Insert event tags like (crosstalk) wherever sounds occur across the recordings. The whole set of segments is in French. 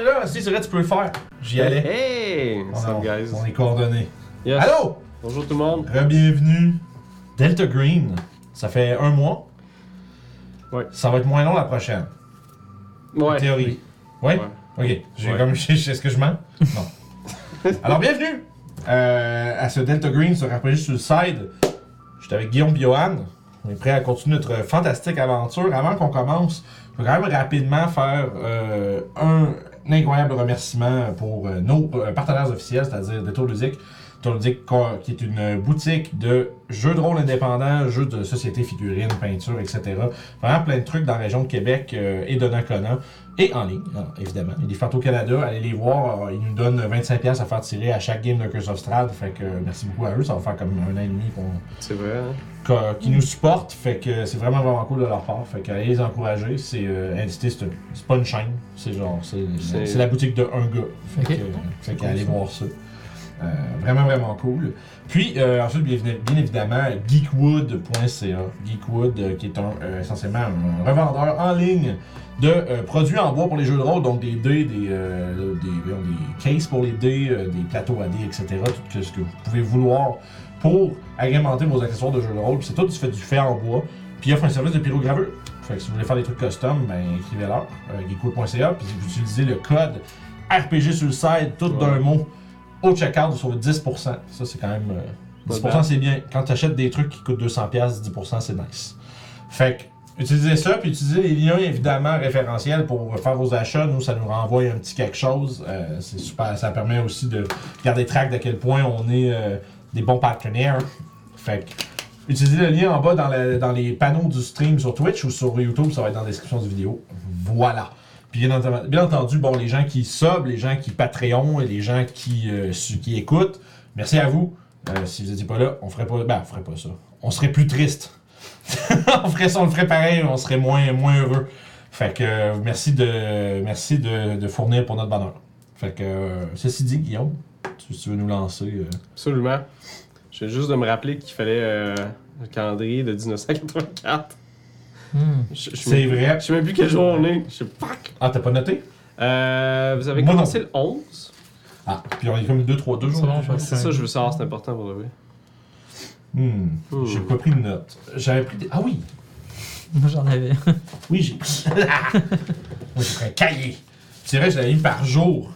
est là. Si c'est vrai, tu peux le faire. J'y allais. Hey! What's up, guys? on est coordonnés. Yes. Allô? Bonjour tout le monde. Re-bienvenue. Delta Green. Ça fait un mois. Ouais. Ça va être moins long la prochaine. Ouais. En théorie. Oui? Ouais? Ok. J'ai Ouais. comme. (laughs) Est-ce que je mens? Non. (laughs) Alors, bienvenue euh, à ce Delta Green sur RPG Suicide. Je suis avec Guillaume Biohan. On est prêt à continuer notre fantastique aventure. Avant qu'on commence, je vais quand même rapidement faire euh, un, incroyable remerciement pour euh, nos euh, partenaires officiels, c'est-à-dire Détour Ludique. Co- qui est une boutique de jeux de rôle indépendants, jeux de société, figurines, peinture, etc. Vraiment plein de trucs dans la région de Québec euh, et de Nakona. Et en ligne, hein, évidemment. Il y a des photos au Canada, allez les voir. euh, Ils nous donnent 25$ à faire tirer à chaque game de Curse of Strahd. Fait que euh, merci beaucoup à eux. Ça va faire comme un an et demi qu'on C'est vrai, hein? qui nous supportent. Fait que c'est vraiment vraiment cool de leur part. Fait que allez les encourager. C'est euh, c'est c'est pas une chaîne. C'est genre, c'est la boutique de un gars. Fait Ok. que, fait que allez voir ça. Euh, vraiment vraiment cool. Puis euh, ensuite, bien, bien évidemment, geekwood.ca. Geekwood, euh, qui est un, essentiellement un revendeur en ligne de produits en bois pour les jeux de rôle, donc des dés, des, des, des cases pour les dés, des plateaux à dés, etc. Tout ce que vous pouvez vouloir pour agrémenter vos accessoires de jeux de rôle. Puis c'est tout fait du fait en bois. Puis il offre un service de pyrogravure. Fait que si vous voulez faire des trucs custom, ben écrivez-leur, geekwood.ca, puis vous utilisez le code RPG sur le site, tout d'un mot, au checkout, vous sauvez 10%. Ça, c'est quand même. euh, 10% Pas bad. c'est bien. Quand tu achètes des trucs qui coûtent 200$, 10% c'est nice. Fait que, utilisez ça, puis utilisez les liens évidemment référentiels pour faire vos achats. Nous, ça nous renvoie un petit quelque chose. Euh, c'est super. Ça permet aussi de garder track d'à quel point on est euh, des bons partenaires. Fait que, utilisez le lien en bas dans, la- dans les panneaux du stream sur Twitch ou sur YouTube, ça va être dans la description du vidéo. Voilà. Puis bien entendu, bon, les gens qui sub, les gens qui Patreon et les gens qui, euh, qui écoutent, merci à vous. Euh, si vous n'étiez pas là, on ferait pas. Ben, on ferait pas ça. On serait plus triste. (laughs) on ferait ça, on le ferait pareil, on serait moins, moins heureux. Fait que euh, merci de merci de, de fournir pour notre bonheur. Fait que ceci dit, Guillaume, tu, tu veux nous lancer. Absolument. Viens juste de me rappeler qu'il fallait le calendrier de 1984. (laughs) Hmm. Je, je sais C'est même- vrai. Je sais même plus quel jour on est. Je sais pas. Ah, t'as pas noté? Euh, vous avez Moi commencé non. le 11. Ah, puis on est comme 2, 3, 2 jours. C'est. C'est ça, je veux savoir, c'est important pour le vrai. Hmm, Hmm. J'ai pas pris de note. J'avais pris des... Ah oui! Moi j'en avais. Oui, j'ai pris. (laughs) Moi, j'ai pris un cahier. C'est vrai, je l'avais mis par jour.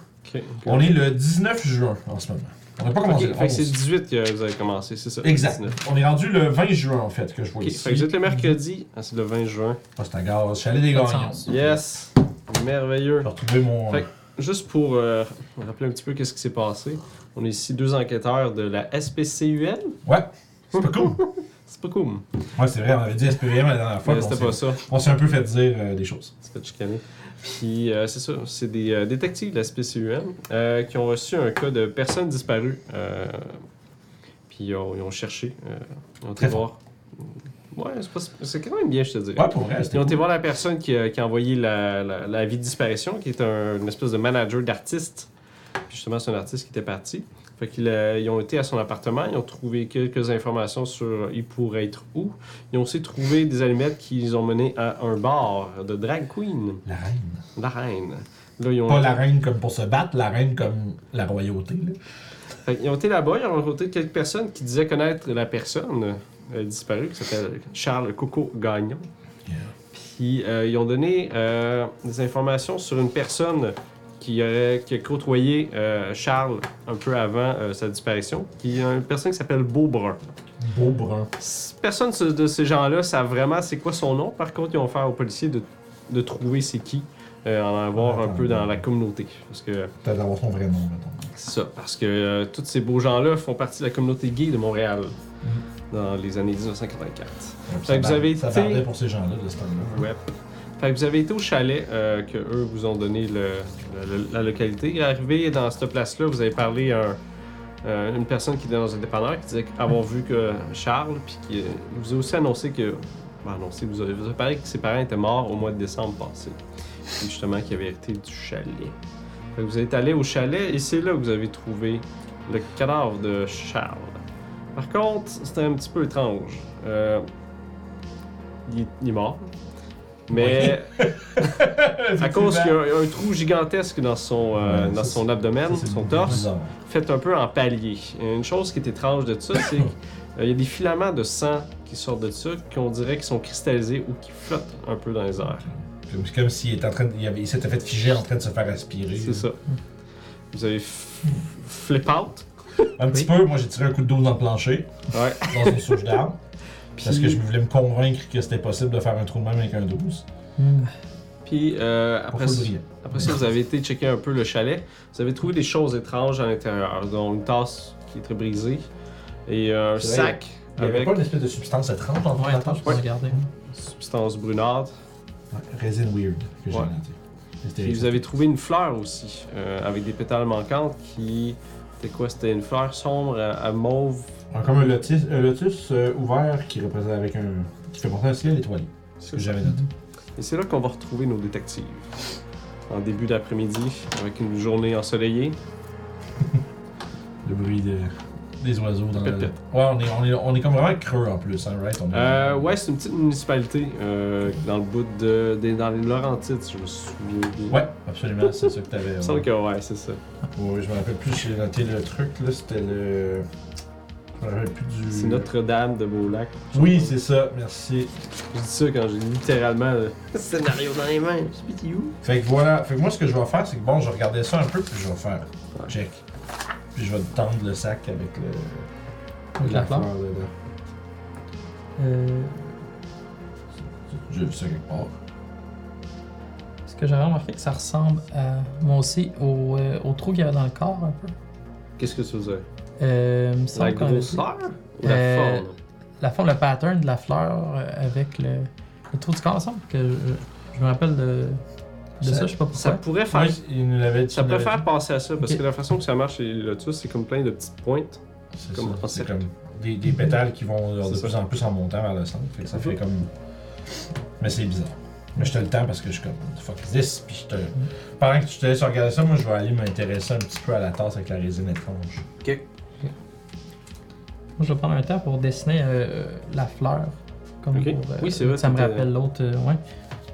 On est le 19 juin en ce moment. On n'a pas commencé le fait que c'est 11. 18 que vous avez commencé, c'est ça? Exact. 19. On est rendu le 20 juin en fait que je vois ici. fait que vous êtes le mercredi. Ah, c'est le 20 juin. Ah, c'est un suis allé des gagnants. Yes! Merveilleux. Je vais retrouver mon. Fait Juste pour euh, rappeler un petit peu qu'est-ce qui s'est passé, on est ici deux enquêteurs de la SPCUL. Ouais. C'est pas cool. (laughs) C'est pas cool. Ouais, c'est vrai, on avait dit SPVM la dernière fois. C'était pas ça. On s'est un peu fait dire euh, des choses. C'est fait chicaner. Puis euh, c'est ça, c'est des euh, détectives de la SPCUM qui ont reçu un cas de personnes disparues. puis ils ont, ils ont cherché. ils ont été voir. Ouais, c'est quand même bien, je te dirais. Ouais, pour vrai, Ils ont été voir la personne qui a, qui a envoyé la, la, la vie de disparition, qui est un- une espèce de manager d'artiste. Puis justement, c'est un artiste qui était parti. Fait qu'ils euh, ils ont été à son appartement, ils ont trouvé quelques informations sur il pourrait être où. Ils ont aussi trouvé des allumettes qu'ils ont mené à un bar de drag queen, La reine. la reine. Là, ils ont, Pas la reine comme pour se battre, la reine comme la royauté. Là. Fait qu'ils ont été là-bas, ils ont rencontré quelques personnes qui disaient connaître la personne euh, disparue, qui s'appelle Charles Coco Gagnon. Yeah. Puis euh, ils ont donné euh, des informations sur une personne qui, aurait, qui a côtoyé euh, Charles un peu avant euh, sa disparition, qui est une personne qui s'appelle Beaubrun. Beau brun. S- Personne de ces gens-là savent vraiment c'est quoi son nom. Par contre, ils ont fait aux policiers de, de trouver c'est qui, euh, en avoir un peu dans la communauté. Parce que Peut-être d'avoir son vrai nom, mettons. c'est ça, parce que euh, tous ces beaux gens-là font partie de la communauté gay de Montréal dans les années 1984. Ouais, Fait que ça vous avez été- pour ces gens-là de ce temps-là. Ouais. Fait que vous avez été au chalet euh, que eux vous ont donné le, la localité. Arrivé dans cette place-là, vous avez parlé à euh, une personne qui était dans un dépanneur qui disait avoir vu que Charles, puis qui euh, vous a aussi annoncé que. ben, annoncé, vous avez, vous avez parlé que ses parents étaient morts au mois de décembre passé. Justement, qui avait hérité du chalet. Fait que vous êtes allé au chalet et c'est là que vous avez trouvé le cadavre de Charles. Par contre, c'était un petit peu étrange. Euh, il est mort. Mais (laughs) à cause qu'il y a un, trou gigantesque dans son, euh, Ouais, dans son abdomen, Ça, c'est son torse, fait un peu en palier. Et Une chose qui est étrange de ça, c'est (laughs) qu'il y a des filaments de sang qui sortent de ça, qu'on dirait qu'ils sont cristallisés ou qui flottent un peu dans les airs. Comme, comme s'il était en train de, il, s'était fait figer en train de se faire aspirer. C'est ça. Vous avez (laughs) flip out. Un petit peu, moi j'ai tiré un coup de dos dans le plancher, Ouais. dans une souche d'arbre. Parce que je voulais me convaincre que c'était possible de faire un trou de même avec un 12. Hmm. Puis euh, après, ça- après ça, vous avez été checker un peu le chalet. Vous avez trouvé des choses étranges à l'intérieur, dont une tasse qui est très brisée et un sac Il n'y avait avec pas une espèce de substance étrange dans Ouais, la je peux regarder. substance brunâtre. Ouais, Résine weird que j'ai Ouais. Puis vous avez trouvé une fleur aussi, euh, avec des pétales manquantes qui. C'était quoi C'était une fleur sombre à, à mauve. Un- Comme un lotus, un lotus euh, ouvert qui représente avec un. qui fait monter un ciel étoilé. C'est ce que j'avais noté. Et c'est là qu'on va retrouver nos détectives. En début d'après-midi, avec une journée ensoleillée. (laughs) Le bruit de- des oiseaux dans Pet, le. pet. Ouais, on est, on, est, on est comme vraiment creux en plus, hein, right? On est- Euh, ouais, c'est une petite municipalité euh, dans le bout de, des- dans les Laurentides, je me souviens. Ouais, absolument, c'est ça que t'avais. Il me ouais. semble que ouais, c'est ça. Ouais, je me rappelle plus, j'ai noté le truc, là, c'était le. Du. C'est Notre-Dame de Beaulac. Oui, c'est ça, merci. Je dis ça quand j'ai littéralement le (laughs) scénario dans les mains. Fait que voilà, fait que moi ce que je vais faire, c'est que bon, je regardais ça un peu, puis je vais faire Ouais. check. Puis je vais tendre le sac avec le. Avec la fleur. dedans. Euh, J'ai vu ça quelque part. ce que j'avais remarqué, que ça ressemble à, moi aussi, au, euh, au trou qu'il y avait dans le corps un peu. Qu'est-ce que tu faisais? Euh, me La grosseur ou la Euh, forme? la forme, le pattern de la fleur avec le, le trou du corps, semble que je, je me rappelle de, de ça, Ça- je sais pas pourquoi. Ça pourrait faire. Oui, il nous l'avait dit. Ça pourrait faire passer à ça, parce Ok. que la façon que ça marche chez Lotus, c'est comme plein de petites pointes. C'est comme ça, des, des pétales qui vont de plus en plus en montant vers le centre. Fait que ça Mhm. fait comme. Mais c'est bizarre. Mais je te le temps parce que je suis comme, fuck is this? Puis je te. Pendant que tu te laisses regarder ça, moi je vais aller m'intéresser un petit peu à la tasse avec la résine étrange. Moi, je vais prendre un temps pour dessiner euh, la fleur. Comme pour, euh, Oui, c'est vrai, Ça me rappelle l'autre. euh, ouais.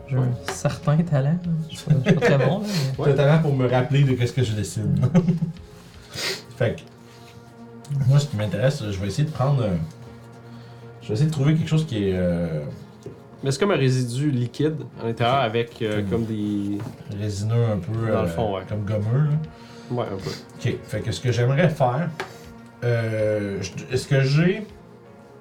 J'ai Ouais. un certain talent. Je suis pas, très bon, là, mais- T'as talent pour me rappeler de qu'est-ce que je dessine. (laughs) fait que. Moi, ce qui m'intéresse, je vais essayer de prendre. euh, Je vais essayer de trouver quelque chose qui est euh, Mais c'est comme un résidu liquide à l'intérieur avec euh, comme des. résineux un peu. Dans le euh, fond, ouais. Comme gommeux, là. Ouais, un peu. Ok, fait que ce que j'aimerais faire, euh, est-ce que j'ai,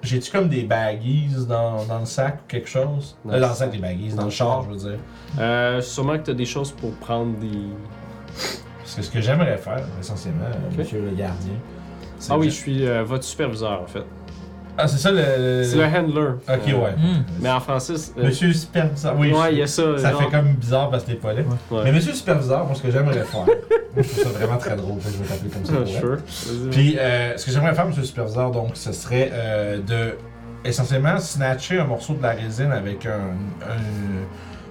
j'ai-tu comme des baggies dans, dans le sac ou quelque chose? Dans Euh, le Dans le sac des baggies, dans, le char, je veux dire. Euh, sûrement que tu as des choses pour prendre des. Parce que ce que j'aimerais faire, essentiellement, euh. Monsieur le gardien. Ah oui, je suis votre superviseur en fait. Ah, c'est ça le. C'est le handler. Ok, Euh, ouais. Hmm. Mais en français, euh, Monsieur superviseur. Oui, ouais, je- il y a ça. ça genre- fait comme bizarre parce que t'es pas là. Ouais. Mais Monsieur superviseur, moi, ce que j'aimerais faire, moi, je trouve ça vraiment très drôle, je vais t'appeler comme ça. Ah, pour vrai. sure. Puis, euh, ce que j'aimerais faire, monsieur le superviseur, donc, ce serait euh, de essentiellement snatcher un morceau de la résine avec un, un-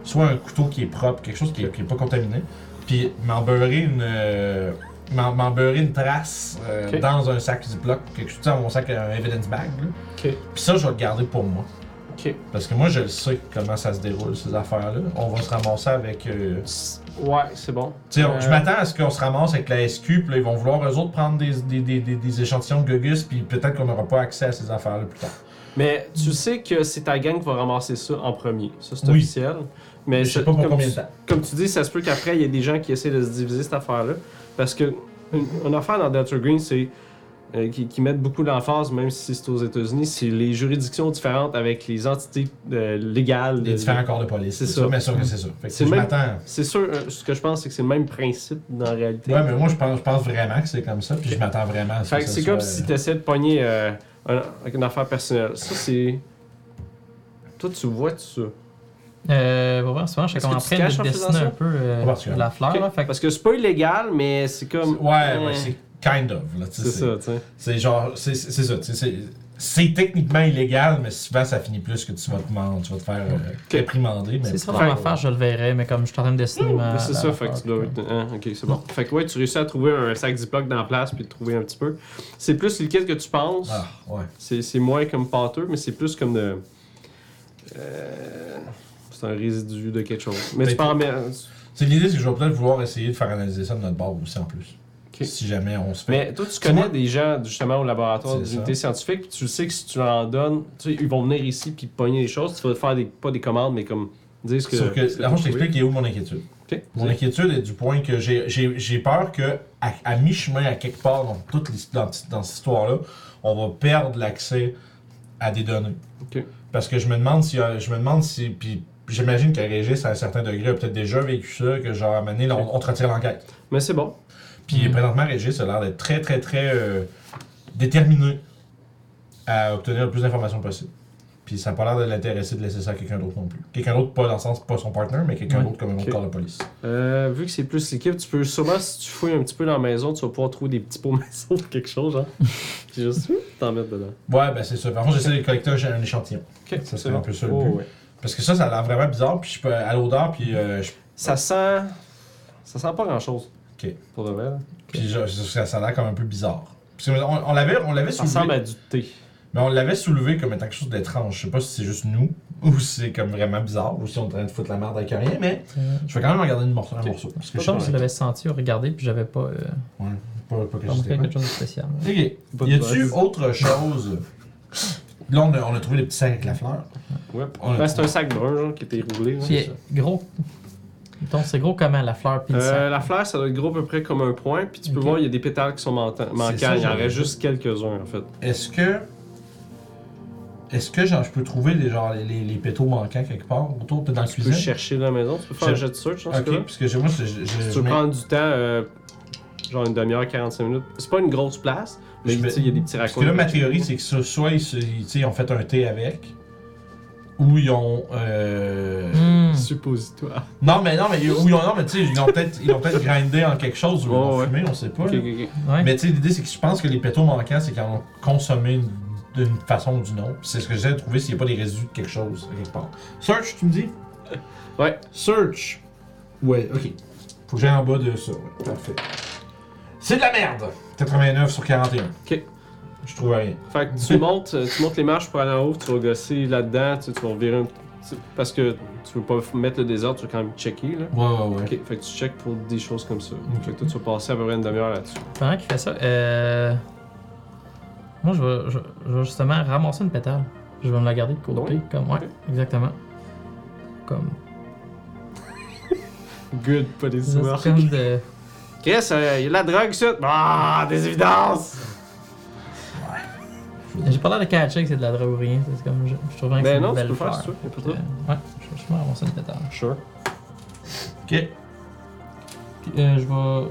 soit un couteau qui est propre, quelque chose qui est, qui est pas contaminé, puis m'en beurrer une euh, m'en beurrer une trace euh, dans un sac Ziploc, quelque chose dans mon sac un evidence bag. Puis ça, je vais le garder pour moi. Parce que moi, je le sais comment ça se déroule, ces affaires-là. On va se ramasser avec. euh, Ouais, c'est bon. tu sais, on- Euh, je m'attends à ce qu'on se ramasse avec la SQ, puis là, ils vont vouloir eux autres prendre des, des, des, des, des échantillons de Gugus, puis peut-être qu'on n'aura pas accès à ces affaires-là plus tard. Mais tu sais que c'est ta gang qui va ramasser ça en premier. Ça, c'est Oui. officiel. Mais Je sais pas pour comme combien tu- de temps. Comme tu dis, ça se peut qu'après, il y ait des gens qui essaient de se diviser cette affaire-là. Parce que une, une affaire dans Delta Green, c'est. euh, qui, qui mettent beaucoup d'emphase, même si c'est aux États-Unis, c'est les juridictions différentes avec les entités euh, légales. Les de- différents corps de police. C'est ça. ça. Mais sûr que c'est ça. C'est je m'attends. C'est sûr, euh, ce que je pense, c'est que c'est le même principe dans la réalité. Ouais, mais moi, je pense, je pense vraiment que c'est comme ça, puis je m'attends vraiment à ce Fait que ça c'est comme si tu essaies de pogner euh, un- une affaire personnelle. Ça, c'est. Toi, tu vois tout ça. Euh, voir, souvent, je suis comme en train de dessiner un peu euh, la fleur. Là, fait Parce que c'est pas illégal, mais c'est comme. Ouais, Euh, ouais, c'est kind of. là, tu sais, C'est ça, tu sais. C'est genre, c'est ça. tu sais, C'est techniquement illégal, mais souvent ça finit plus que tu vas te, tu vas te faire euh, réprimander. mais Si c'est pas- ça dans l'affaire, je le verrai, mais comme je suis en train de dessiner ma. Mais c'est ça, fait que tu dois. hein, ok, c'est bon. Fait que ouais, tu réussis à trouver un sac Ziploc dans la place puis de trouver un petit peu. C'est plus liquide que tu penses. Ah, ouais. C'est c'est moins comme pâteux, mais c'est plus comme de. Euh, c'est un résidu de quelque chose. Mais tu peux en tu- mettre. C'est l'idée, c'est que je vais peut-être vouloir essayer de faire analyser ça de notre bord aussi en plus. Si jamais on se fait. Mais toi, tu connais des gens justement au laboratoire d'unité scientifique, puis tu sais que si tu leur en donnes, tu sais, ils vont venir ici puis pogner les choses, tu vas faire des, pas des commandes, mais comme dire ce que. Sauf que, là, je t'explique est où mon inquiétude. Mon inquiétude est du point que j'ai- j'ai j'ai peur que, à, à mi-chemin, à quelque part dans, toute dans, dans cette histoire-là, on va perdre l'accès à des données. Parce que je me demande si. euh, Je me demande si. Puis j'imagine que Régis, à un certain degré, a peut-être déjà vécu ça, que genre, à un moment donné, là, on, on te retire l'enquête. Mais c'est bon. Puis Mhm. présentement, Régis a l'air d'être très, très, très euh, déterminé à obtenir le plus d'informations possible. Puis ça n'a pas l'air de l'intéresser de laisser ça à quelqu'un d'autre non plus. Quelqu'un d'autre, pas dans le sens, pas son partner, mais quelqu'un Ouais. d'autre comme un autre corps de police. Euh, vu que c'est plus l'équipe, tu peux sûrement, si tu fouilles un petit peu dans la maison, tu vas pouvoir trouver des petits pots (laughs) maison ou quelque chose, genre. Puis juste t'en mettre dedans. Ouais, ben c'est ça. Par contre, j'essaie de collecter un, échantillon. Ça c'est un peu ça le Oh, but. ouais. Parce que ça, ça a l'air vraiment bizarre, puis je peux à l'odeur, puis euh, je- Ça sent. Ça sent pas grand chose. Ok. Pour de vrai. là. puis je- ça, ça a l'air comme un peu bizarre. Parce que on, on l'avait, on l'avait Ça ressemble soulevé, à du thé. mais on l'avait soulevé comme étant quelque chose d'étrange. Je sais pas si c'est juste nous (laughs) ou si c'est comme vraiment bizarre ou si on est en train de foutre la merde avec rien, mais Euh, je vais quand même regarder une morceau, un Ok. morceau. Parce que Je je pense que sais je l'avais senti ou regardé, puis j'avais pas, euh, Ouais, pas, pas que pas quelque chose de spécial. Ok. Pas de Y a-tu autre chose? (laughs) Là, on a, on a trouvé les petits sacs avec la fleur. Ouais. Ben, c'est un sac brun, genre, qui était roulé. là. Puis, gros. Donc, c'est gros comment la fleur puis le Euh, sac? la fleur, ça doit être gros à peu près comme un point, puis tu peux voir, il y a des pétales qui sont manquants. ça, il y en reste juste quelques-uns, en fait. Est-ce que. Est-ce que genre, je peux trouver les, genre, les, les, les pétaux manquants quelque part autour, peut-être dans la Tu peux cuisine? chercher dans la maison, tu peux faire Je- un jet de search Ok, parce que moi, je, je, je- Si tu veux prendre du temps, euh, genre une demi-heure, 45 minutes, c'est pas une grosse place, mais il y a des petits Parce raccoins. que là, ma théorie, c'est que ça, soit ils, ont fait un thé avec, ou ils ont. Euh... Hmm. Suppositoire. Non, mais non, mais, ou ils ont, non, mais tu sais, ils l'ont peut-être peut-être grindé en quelque chose, ou ils ouais. fumé, on sait pas. Ouais. Mais tu sais, l'idée, c'est que je pense que les pétaux manquants, c'est qu'ils en ont consommé une- d'une façon ou d'une autre. C'est ce que j'essaie de trouver s'il n'y a pas des résidus de quelque chose, à quelque part. Search, tu me dis? Ouais. Search. Ouais, ok. Faut que j'aille en bas de ça, ouais. Parfait. C'est de la merde 89 sur 41. Ok. Je trouve rien. Fait que tu montes, euh, tu montes les marches pour aller en haut, tu vas gosser là-dedans, tu, tu vas virer un petit- Parce que tu veux pas mettre le désordre, tu veux quand même checker, là. Ouais, ouais, ouais. Ok, fait que tu checkes pour des choses comme ça. Fait que toi, tu vas passer à peu près une demi-heure là-dessus. Pendant qu'il fait ça, euh... moi, je vais, je, je vais justement ramasser une pétale. Je vais me la garder de côté. Ouais. Comme, ouais, exactement. Comme. Good, pas des comme de. Chris, il y a de la drogue, ça! Ah, des évidences! J'ai pas l'air de catcher que c'est de la drogue ou rien. C'est comme. Je, je trouve que c'est Ben une non, tu belle peux le faire fleur. tu veux, y a pas de. Ouais, je, je vais ramasser une pétale. Sure. Ok. Puis, euh, je vais.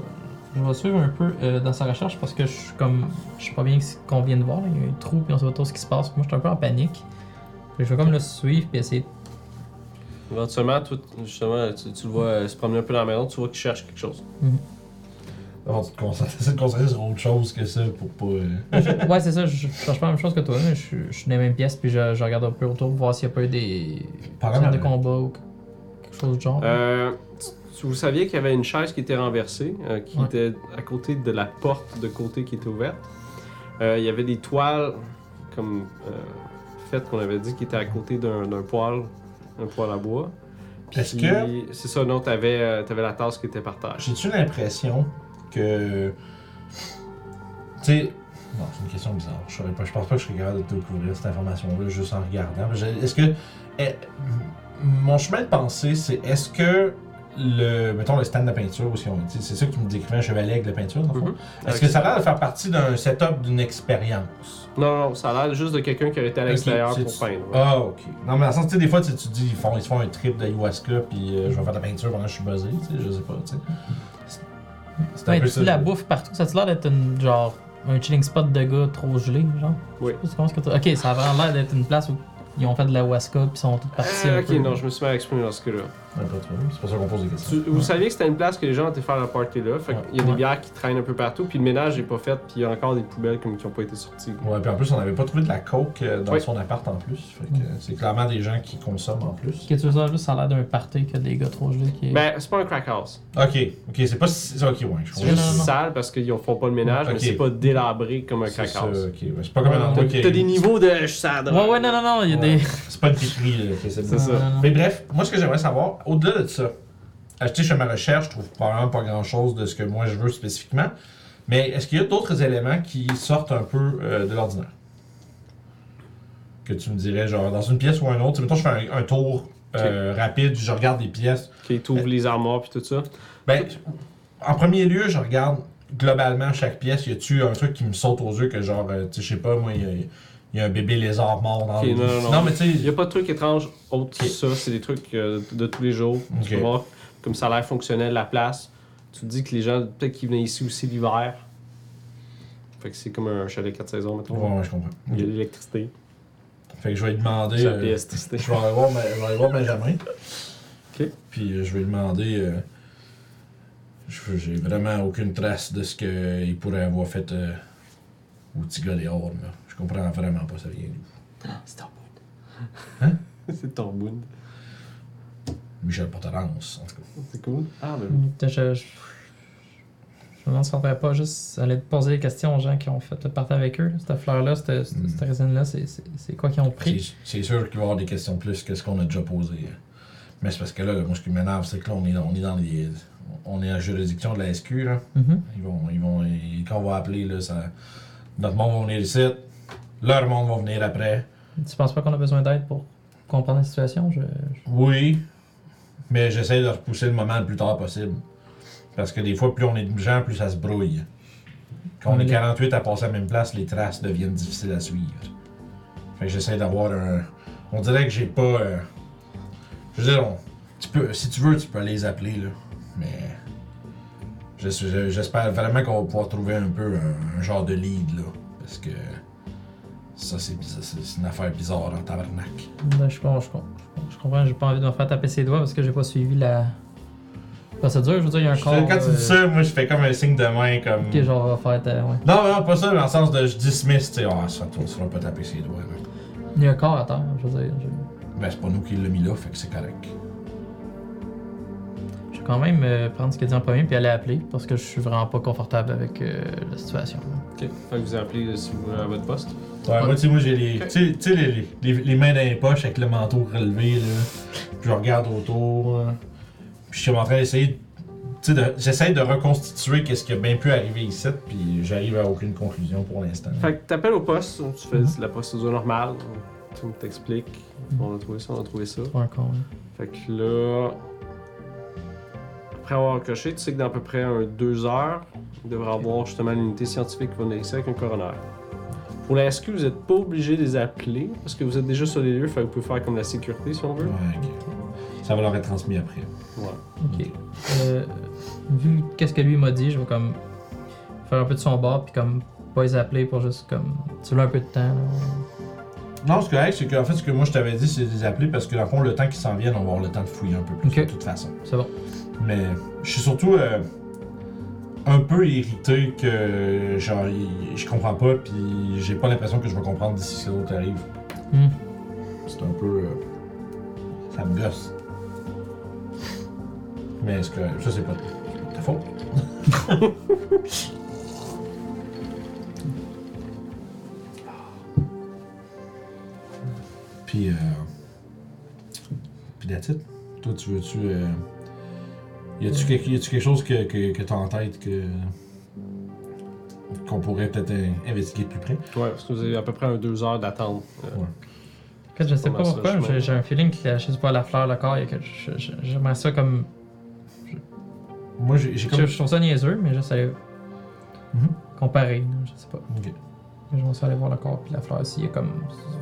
Je vais suivre un peu euh, dans sa recherche parce que je suis comme. Je sais pas bien ce qu'on vient de voir. là. Il y a un trou puis on sait pas trop ce qui se passe. Moi, je suis un peu en panique. Fait que je vais comme le suivre puis essayer. Éventuellement, toi, justement, tu, tu le vois euh, se promener un peu dans la maison, tu vois qu'il cherche quelque chose. Alors, tu te concentres, essaies de te concentrer sur autre chose que ça pour pas. euh, (laughs) ouais, c'est ça. Je, je cherche pas la même chose que toi. mais Je, suis- je suis dans les mêmes pièces puis je, je regarde un peu autour pour voir s'il y a pas eu des Par scènes de exemple, combat ou quelque chose du genre. Euh, vous saviez qu'il y avait une chaise qui était renversée, euh, qui Ouais. était à côté de la porte de côté qui était ouverte. Euh, il y avait des toiles comme euh, faites qu'on avait dit qui étaient à côté d'un d'un poêle, un poêle à bois. Puis, Est-ce que- C'est ça, non, t'avais t'avais la tasse qui était par terre. J'ai-tu l'impression que. Tu sais. Non, c'est une question bizarre. Je, pas, je pense pas que je serais capable de découvrir cette information-là juste en regardant. Est-ce que. est- mon chemin de pensée, c'est est-ce que le. Mettons le stand de peinture, tu sais, c'est ça que tu me décrivais un chevalier avec de la peinture, dans le fond? Mhm. Est-ce que ça a l'air de faire partie d'un setup d'une expérience? Non, non, ça a l'air juste de quelqu'un qui aurait été à l'extérieur pour peindre. ouais. Ah, ok. Non, mais dans le sens, tu sais, des fois, tu tu dis, ils, font, ils se font un trip d'ayahuasca, puis euh, je vais faire de la peinture pendant que je suis buzzé, tu sais, je sais pas, tu sais. C'est- C'est un peu la bouffe partout. Ça a l'air d'être une genre un chilling spot de gars trop gelé, genre? Oui. Je sais pas que Ok, ça a vraiment l'air d'être une place où ils ont fait de la Huasca puis sont tous partis un ok, peu. non, je me suis mal exprimé dans ce cas-là. Ouais, pas trop. C'est pour ça qu'on pose des questions. Vous saviez que c'était une place que les gens étaient faire leur party là. Fait qu'il y a des bières qui traînent un peu partout, puis le ménage n'est pas fait, puis il y a encore des poubelles comme qui n'ont pas été sorties. Ouais, puis en plus, on n'avait pas trouvé de la coke euh, dans Oui. son appart en plus. Fait que euh, c'est clairement des gens qui consomment en plus. Que tu veux ça, juste ça a l'air d'un party que des gars trop gelés qui. Ben, c'est pas un crack house. Ok, ok, c'est pas si. Ok, ouais, je C'est comprends. Juste non, non. sale parce qu'ils font pas le ménage, Ok. mais c'est pas délabré comme un C'est crack ça, house. ok, ouais, c'est pas comme un endroit qui. T'as des niveaux de sad. Ouais, ouais, non, non, non, il y a Ouais. des. C'est pas une piquerie, là. ok, c'est ça. Non, non, non. Mais bref, moi, ce que j'aimerais savoir, au-delà de ça, acheter chez ma recherche, je trouve probablement pas grand-chose de ce que moi je veux spécifiquement. Mais est-ce qu'il y a d'autres éléments qui sortent un peu euh, de l'ordinaire? Que tu me dirais, genre, dans une pièce ou un autre. Tu Mettons, je fais un, un tour euh, rapide, je regarde des pièces. Qui t'ouvre les armoires puis tout ça. Ben, en premier lieu, je regarde globalement chaque pièce. Y a-tu un truc qui me saute aux yeux que, genre, euh, tu sais, je sais pas, moi, il y a- il y, a un bébé lézard mort dans le non, non, non. mais tu Il y sais. a pas de trucs étranges autres que Ok. ça. C'est des trucs euh, de tous les jours. Tu voir comme ça a l'air fonctionnel, la place. Tu te dis que les gens, peut-être qu'ils venaient ici aussi l'hiver. Fait que c'est comme un chalet 4 saisons, mettons. Ouais, ouais, je comprends. Il y a de l'électricité. Fait que je vais lui demander. Euh, l'électricité. Je vais aller voir, je vais aller voir Benjamin. Ok. Puis euh, je vais lui demander. J'ai vraiment aucune trace de ce qu'il pourrait avoir fait au petit gars dehors. Là. Je comprends vraiment pas ça vient d'où. C'est ton bout. Hein? (laughs) c'est ton bout. Michel Portalance, en tout cas. C'est cool. Ah, ben. Je, je, je, je me demande si on devrait pas juste aller poser des questions aux gens qui ont fait le party avec eux. là. Cette fleur-là, cette, cette, Mm. cette résine-là, c'est- c'est c'est quoi qu'ils ont pris? C'est sûr qu'il va y avoir des questions plus que ce qu'on a déjà posé. hein. Mais c'est parce que là, moi, ce qui m'énerve, c'est que là, on est, on est dans les. On est à la juridiction de la SQ. Là. Mhm. Ils vont, ils vont, ils- quand on va appeler, là, ça, notre monde va venir ici, leur monde va venir après. Tu penses pas qu'on a besoin d'aide pour comprendre la situation? Je, je- Oui, mais j'essaie de repousser le moment le plus tard possible. Parce que des fois, plus on est de gens, plus ça se brouille. Quand on est Oui. 48 à passer à la même place, les traces deviennent difficiles à suivre. Fait que j'essaie d'avoir un. On dirait que j'ai pas. euh, Je veux dire, on- tu peux, si tu veux, tu peux les appeler, là. Mais. je- je- J'espère vraiment qu'on va pouvoir trouver un peu un, un genre de lead, là. Parce que. Ça, c'est bizarre- c'est c'est une affaire bizarre en tabarnak. Ben, je, comprends, je, comprends, je comprends, j'ai pas envie de me faire taper ses doigts parce que j'ai pas suivi la procédure. Je veux dire, il y a un Je- corps. Quand tu euh, dis ça, moi je fais comme un signe de main comme. Qui genre va faire. ta- ouais. Non, non, pas ça, dans le sens de je dismiss, tu sais, ça, toi, tu vas pas taper ses doigts. là. Il y a un corps à terre, je veux dire. Je, Ben, c'est pas nous qui l'a mis là, fait que c'est correct. je vais quand même euh, prendre ce qu'il dit en premier puis aller appeler parce que je suis vraiment pas confortable avec euh, la situation. là. Ok. Fait que vous appelez euh, si vous à votre poste. Ouais, moi, tu sais, moi j'ai les. Tu sais- les, les, les mains dans les poches avec le manteau relevé, là. Puis je regarde autour. là. Puis je suis en train d'essayer. de- Tu sais, de- j'essaie de reconstituer qu'est-ce qui a bien pu arriver ici, puis j'arrive à aucune conclusion pour l'instant. Fait que t'appelles au poste, tu fais Mhm. la procédure normale. Tu t'expliques. On a trouvé ça, on a trouvé ça. Pas là. Fait que là. Après avoir coché, tu sais que dans à peu près un deux heures, il devrait avoir justement l'unité scientifique qui va venir ici avec un coroner. Pour la SQ, vous n'êtes pas obligé de les appeler parce que vous êtes déjà sur les lieux, fait que vous pouvez faire comme la sécurité si on veut. Ouais, ok. Ça va leur être transmis après. Ouais. Ok. Euh, vu qu'est-ce que lui m'a dit, je vais comme faire un peu de son bord puis comme pas les appeler pour juste comme. Tu veux un peu de temps. là. Non, ce correct, c'est qu'en fait, ce que moi je t'avais dit, c'est de les appeler parce que dans le fond, le temps qu'ils s'en viennent, on va avoir le temps de fouiller un peu plus, Ok. de toute façon. C'est bon. Mais je suis surtout euh, un peu irrité que genre je comprends pas puis j'ai pas l'impression que je vais comprendre d'ici que l'autre arrive. Hmm. C'est un peu euh, ça me gosse. Mais est-ce que ça c'est pas ta faute. puis euh, puis it. Toi tu veux-tu euh, y a-tu quelque, y a-tu quelque chose que, que, que t'as en tête que qu'on pourrait peut-être euh, investiguer de plus près? Ouais, parce que vous avez à peu près un deux heures d'attente. Euh, Ouais. En fait, je sais pas pourquoi, j'ai un feeling que je sais pas la fleur, le corps, a que je- je- j'aimerais ça comme. Moi j'ai j'ai Je, comme. je trouve ça niaiseux, mais juste aller Mhm. comparer, là, je sais pas. Ok. Je vais aller voir le corps puis la fleur s'il y a comme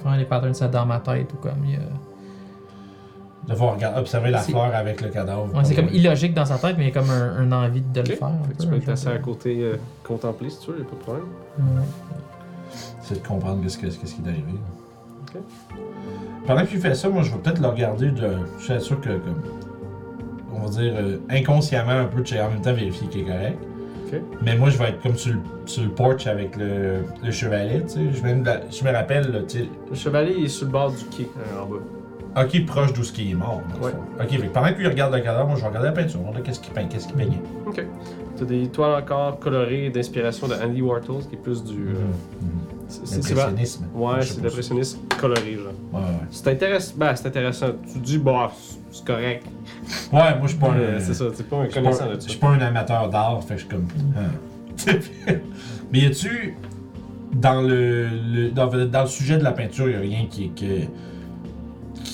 vraiment des patterns ça dans ma tête ou comme il y a... Devoir regarder, observer la fleur avec le cadavre. Ouais, c'est comme illogique dans sa tête, mais il y a comme un, un envie de le faire. un Fait que peu, tu peux être assis à côté, euh, contempler si tu veux, y a pas de problème. Ouais. C'est de comprendre qu'est-ce, que- qu'est-ce qui est arrivé. Ok. Pendant qu'il fait ça, moi je vais peut-être le regarder de. Je suis sûr que comme. on va dire, euh, inconsciemment un peu, en même temps vérifier qu'il est correct. Mais moi, je vais être comme sur le, sur le porch avec le, le chevalet, tu sais. Je, me- je me rappelle, tu sais, Le chevalier il est sur le bord du quai euh, en bas. Ok, proche d'où ce qui est mort. dans le Ouais. fond. Ok, fait que pendant qu'il regarde le cadavre, moi je vais regarder la peinture. On qu'est-ce qu'il peint, qu'est-ce qu'il peignait. Ok. T'as des toiles encore colorées d'inspiration de Andy Warhol, qui est plus du. euh, c'est- c'est- c'est vrai- L'impressionnisme. Ouais, Je sais c'est pas l'impressionnisme coloré, genre. Ouais, ouais. C'est intéressant. Ben, c'est intéressant. Tu dis, bah, c'est correct. Ouais, moi je suis pas Euh, un. c'est ça, pas un Je suis connaissant pas- de je ça. suis pas un amateur d'art, fait que je suis comme. hein. (laughs) Mais y a-tu. Dans le, le- dans, dans le sujet de la peinture, y a rien qui, qui,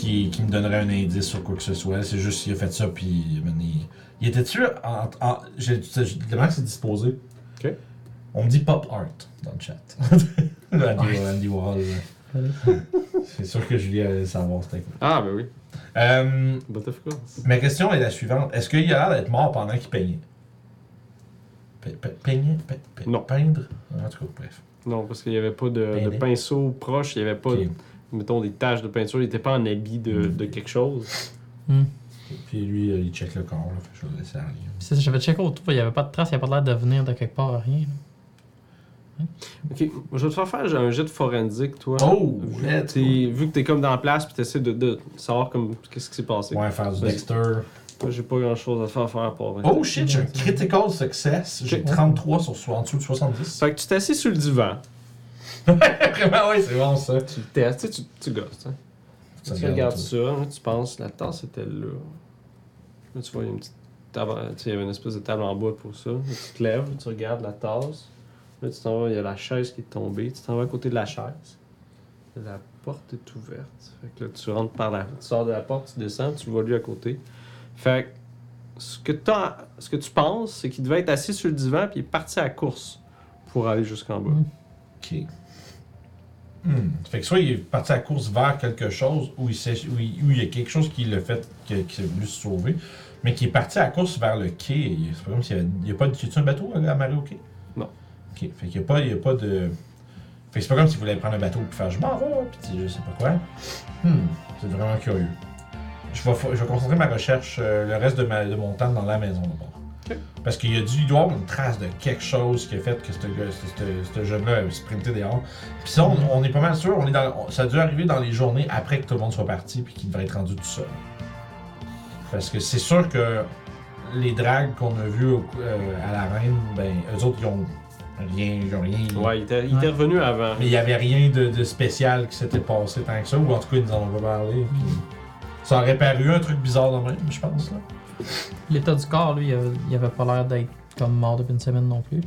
qui, qui me donnerait un indice sur quoi que ce soit. C'est juste qu'il a fait ça, puis. man, Il, il était-tu en. en j'ai- j'ai- Comment c'est disposé? Ok. On me dit pop art dans le chat. (laughs) Andy, Andy Warhol. C'est sûr que Julie allait savoir c'était quoi. Ah, ben oui. Euh, But of course. Ma question est la suivante. Est-ce qu'il a l'air d'être mort pendant qu'il peignait? Pe- pe- Peignait? Pe- pe- Non. Peindre? En tout cas, bref. Non, parce qu'il n'y avait pas de, de pinceau proche, il n'y avait pas, Ok. Mettons, des taches de peinture, il n'était pas en habit de, de quelque chose. Hmm. Puis lui, il check le corps, là. Fait que je vais le laisser c'est ça, j'avais checké autour, il n'y avait pas de traces, il n'y avait pas l'air de venir de quelque part, rien. là. Ok, je vais te faire faire un jet de forensique, toi. Oh! Vu, que t'es- vu que t'es comme dans la place, puis t'essaies de, de savoir comme qu'est-ce qui s'est passé. Ouais, faire du. Dexter. Moi, j'ai pas grand chose à faire faire pour. Oh shit, j'ai un critical success. J'ai Ok. 33 sur, en dessous de 70. Fait que tu t'assis sur le divan, Vraiment, oui, c'est bon ça. tu le testes, tu, sais, tu, tu gosses, hein. Ça Tu regarde regardes ça, là, tu penses, la tasse était là. Là, tu vois, il y a une petite table, tu sais, il y avait une espèce de table en bois pour ça. Là, tu te lèves, tu regardes la tasse. Là, tu t'en vas, il y a la chaise qui est tombée. Tu t'en vas à côté de la chaise. La porte est ouverte. Fait que là, tu rentres par la... Tu sors de la porte, tu descends, tu vois lui à côté. Fait que ce que, t'as- ce que tu penses, c'est qu'il devait être assis sur le divan puis il est parti à la course pour aller jusqu'en bas. Ok. Hmm. Fait que soit il est parti à la course vers quelque chose où il, sait, où il, où il y a quelque chose qui l'a fait, qui, qui a voulu se sauver, mais qui est parti à la course vers le quai. C'est pas comme s'il y avait. Il y a pas de. A un bateau à amarré au quai? Non. Ok. Fait qu'il y a pas, il y a pas de. Fait que c'est pas comme s'il voulait prendre un bateau pour faire je m'en vais, puis je sais pas quoi. Hmm. C'est vraiment curieux. Je vais, je vais concentrer ma recherche euh, le reste de, ma, de mon temps dans la maison d'abord. Parce qu'il y a dû y avoir une trace de quelque chose qui a fait que ce jeune-là a sprinté dehors. Puis ça, on, on est pas mal sûr, on est dans, on- ça a dû arriver dans les journées après que tout le monde soit parti puis qu'il devrait être rendu tout seul. Parce que c'est sûr que les drags qu'on a vus au- euh, à la reine, ben, eux autres, ils ont rien, ils ont rien. Ouais, il était, il était Ouais. revenu avant. Mais il n'y avait rien de, de spécial qui s'était passé tant que ça, ou en tout cas, ils nous en ont pas parlé. puis Ça aurait paru un truc bizarre de même, je pense. Là. L'état du corps, lui, il avait, il avait pas l'air d'être comme mort depuis une semaine non plus.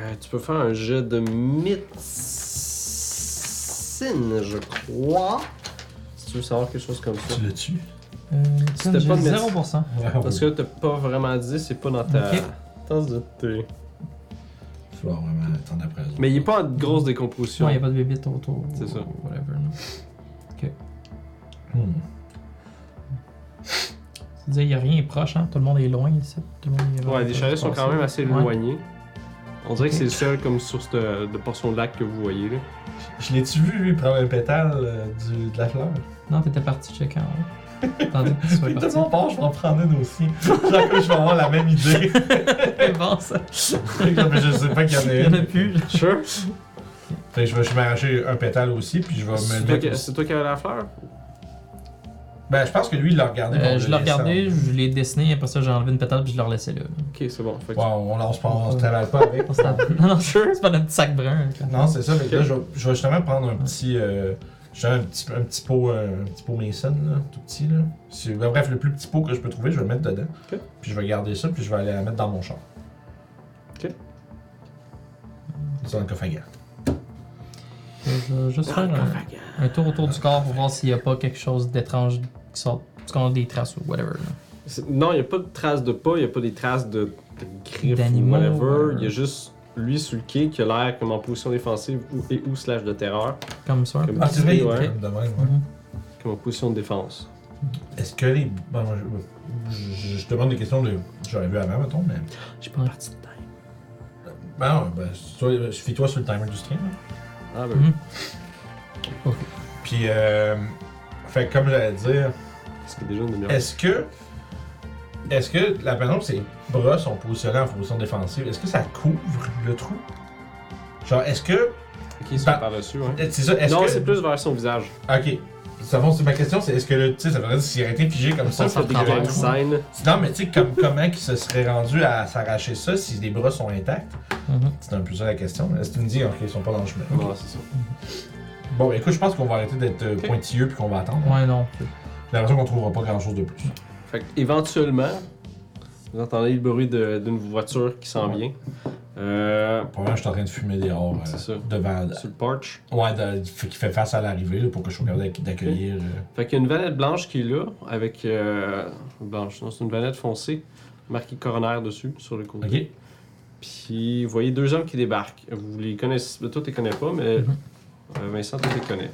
Euh, tu peux faire un jet de médecine, je crois. Si tu veux savoir quelque chose comme ça. Tu le tues. Euh, C'était pas de 0%. Parce que t'as pas vraiment dit, c'est pas dans ta Ok. tasse de thé. Tu vas vraiment attendre après. eux autres. Mais il est pas en grosse décomposition. Ouais, il n'y a pas de bébite autour. C'est ça. Whatever. là. Hmm. Tu disais, il n'y a rien proche, hein? Tout le monde est loin ici. Tout le monde est Ouais, les chalets sont quand même assez Ouais. éloignés. On dirait que c'est le seul comme source de, de portion de lac que vous voyez là. Je l'ai-tu vu, lui, prendre un pétale euh, du, de la fleur? Non, t'étais parti checker en haut. (laughs) Attendez que tu sois De parti. part, je vais en prendre une aussi. Genre que je vais avoir la même idée. C'est bon, ça. (laughs) Mais je sais pas qu'il y en a Il y en a une. plus. Sure. Fait que je vais, je vais m'arracher un pétale aussi, puis je vais me C'est le toi, mettre. qui- c'est toi qui avais la fleur? Ben, je pense que lui, il l'a regardé. pour Euh, je l'ai regardé, je l'ai dessiné, après ça j'ai enlevé une pétale puis je l'ai relaissé là. Ok, c'est bon. Fait que- on, se prend- on se travaille pas avec. Non, non, c'est pas notre petit sac brun. quoi. Non, c'est ça. Que là, je, vais- je vais justement prendre un petit. Euh, un petit, un petit pot, euh, un petit pot Mason, là, tout petit. Là. C'est- ben, bref, le plus petit pot que je peux trouver, je vais le mettre dedans. Ok. Puis je vais garder ça, puis je vais aller la mettre dans mon char. Ok. C'est dans le coffre à. Je vais juste faire un, un tour autour du corps pour voir s'il n'y a pas quelque chose d'étrange qui sort. Parce qu'on a des traces ou whatever. là. Non, il n'y a pas de traces de pas, il n'y a pas des traces de, de griffes ou whatever. Il y a juste lui sur le quai qui a l'air comme en position défensive ou, et ou slash de terreur, Comme ça. Comme- Ah, Ouais. comme de même, ouais. Mhm. comme en position de défense. Est-ce que les. bon, je, je- je demande des questions de. J'aurais vu avant, mettons, mais. J'ai pas partie de time. Ben non, ben, toi, fie-toi sur le timer du stream. là. Ah, ben, Mhm. Puis, euh. Fait que comme j'allais dire, c'est déjà est-ce que est-ce que la que ses bras sont positionnés en position défensive, est-ce que ça couvre le trou? Genre, est-ce que. Ok, ils sont Bah, par-dessus, hein. C'est ça, est-ce Non, que. c'est plus vers son visage. Ok. Ça va, c'est ma question, c'est est-ce que le. Tu sais, ça veut dire s'il aurait été figé comme ça, Ça, ça qu'il y avait un travers. trou? Scène. Non, mais tu sais, comme, comment il se serait rendu à s'arracher ça si les bras sont intacts? Mhm. C'est un peu ça la question. Est-ce que tu me dis, ok, ils sont pas dans le chemin? Ok. Non, c'est ça. Bon, écoute, je pense qu'on va arrêter d'être euh, pointilleux puis qu'on va attendre. Ouais, non. J'ai l'impression qu'on trouvera pas grand chose de plus. Fait que, éventuellement, vous entendez le bruit de- d'une voiture qui s'en vient. Euh, Probablement, je suis en train de fumer dehors. euh, C'est ça. Devant. sur le porch. Ouais, de- fait- qui fait face à l'arrivée là, pour que je sois capable d'ac- d'accueillir. euh, Fait qu'il y a une vanette blanche qui est là, avec. euh, blanche, non, c'est une vanette foncée, marquée coroner dessus, sur le côté. Ok. Puis vous voyez deux hommes qui débarquent. Vous les connaissez, toi tu les connais pas, mais Mhm. euh, Vincent, tu les connais.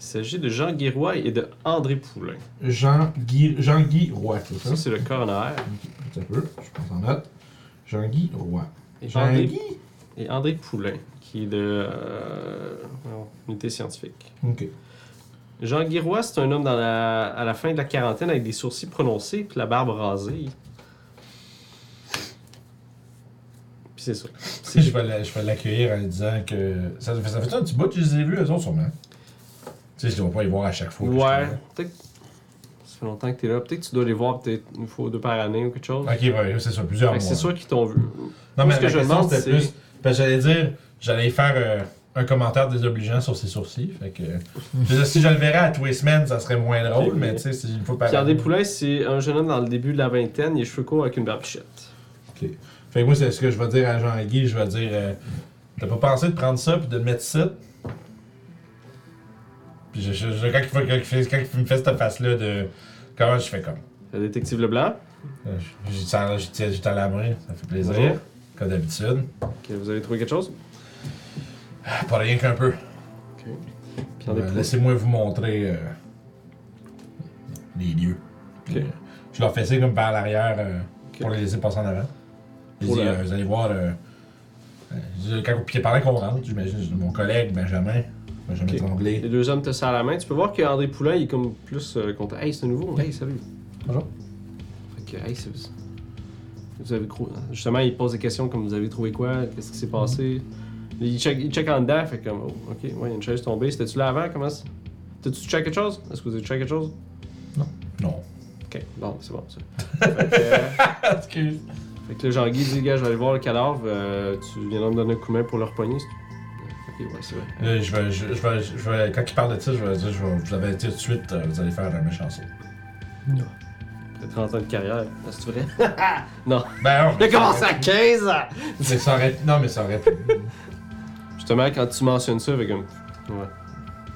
Il s'agit de Jean Guiroy et de André Poulain. Jean-Guy Jean-Guy Roy, c'est ça? Ça, c'est le coroner. Un petit peu, je pense en note. Jean-Guy Roy. Et André, Jean-Guy? et André Poulain, qui est de euh, non, unité scientifique. Ok. Jean Guiroy, c'est un homme dans la, à la fin de la quarantaine avec des sourcils prononcés puis la barbe rasée. Puis c'est ça. (laughs) Je vais la- je vais l'accueillir en lui disant que. Ça, fait- ça fait un petit bout que je les ai vus, eux autres, sûrement. Tu sais, je dois pas les voir à chaque fois. Ouais, peut-être. Ça fait longtemps que t'es là. Peut-être que tu dois les voir peut-être une fois ou deux par année ou quelque chose. Ok, ouais, c'est ça, plusieurs mois. c'est sûr qu'ils t'ont vu. Non, mais ce que je demande, c'est- plus. Parce que j'allais dire, j'allais faire euh, un commentaire désobligeant sur ses sourcils. Fait que. dire, si je le verrais à tous les semaines, ça serait moins drôle, mais tu sais, c'est une fois par. Poulain, c'est un jeune homme dans le début de la vingtaine, il a cheveux courts avec une barbichette. Ok. Fait que moi, c'est ce que je vais dire à Jean-Guy. Je vais dire, euh, t'as pas pensé de prendre ça puis de le mettre ça? Puis je, je- je- quand, il fait, quand, il fait, quand il me fait cette face-là de. Comment je fais comme? Le détective Leblanc? Euh, j'ai à la main, ça fait plaisir. Bonjour. Comme d'habitude. Ok, vous avez trouvé quelque chose? Pas rien qu'un peu. Ok. Euh. Laissez-moi vous montrer euh, les lieux. Ok. je leur fais ça comme par l'arrière euh, pour les laisser passer en avant. Je dis, vous allez voir, quand, pendant qu'on rentre, j'imagine, mon collègue Benjamin, Benjamin Ok. Tremblay. Les deux hommes te serrent la main. Tu peux voir qu'André Poulain, il est comme plus euh, content. Hey, c'est nouveau. Hey, salut. Bonjour. Fait que, hey, c'est. Vous avez Justement, il pose des questions comme vous avez trouvé quoi, qu'est-ce qui s'est passé? Il check, il check en dedans, fait comme, oh, ok, ouais, il y a une chaise tombée. C'était-tu là avant, comment ça? T'as-tu checké quelque chose? Est-ce que vous avez checké quelque chose? Non. Ok, bon, c'est bon, ça. (laughs) fait que, euh, Excuse. fait que là, Jean-Guy dit, gars, je vais aller voir le cadavre, euh, tu viendras me donner un coup de main pour le repogner. C'est- Ok, ouais, c'est vrai. Là, je vais, je, je vais, je vais, quand il parle de ça, je vais dire, je vais vous avertir tout de suite, euh, vous allez faire un méchant saut. Après 30 ans de carrière, que c'est vrai? (laughs) non. Ben non. Il a commencé à 15 ans! Mais ça aurait, non, mais ça aurait pu. (laughs) Justement, quand tu mentionnes ça, avec comme. Ouais,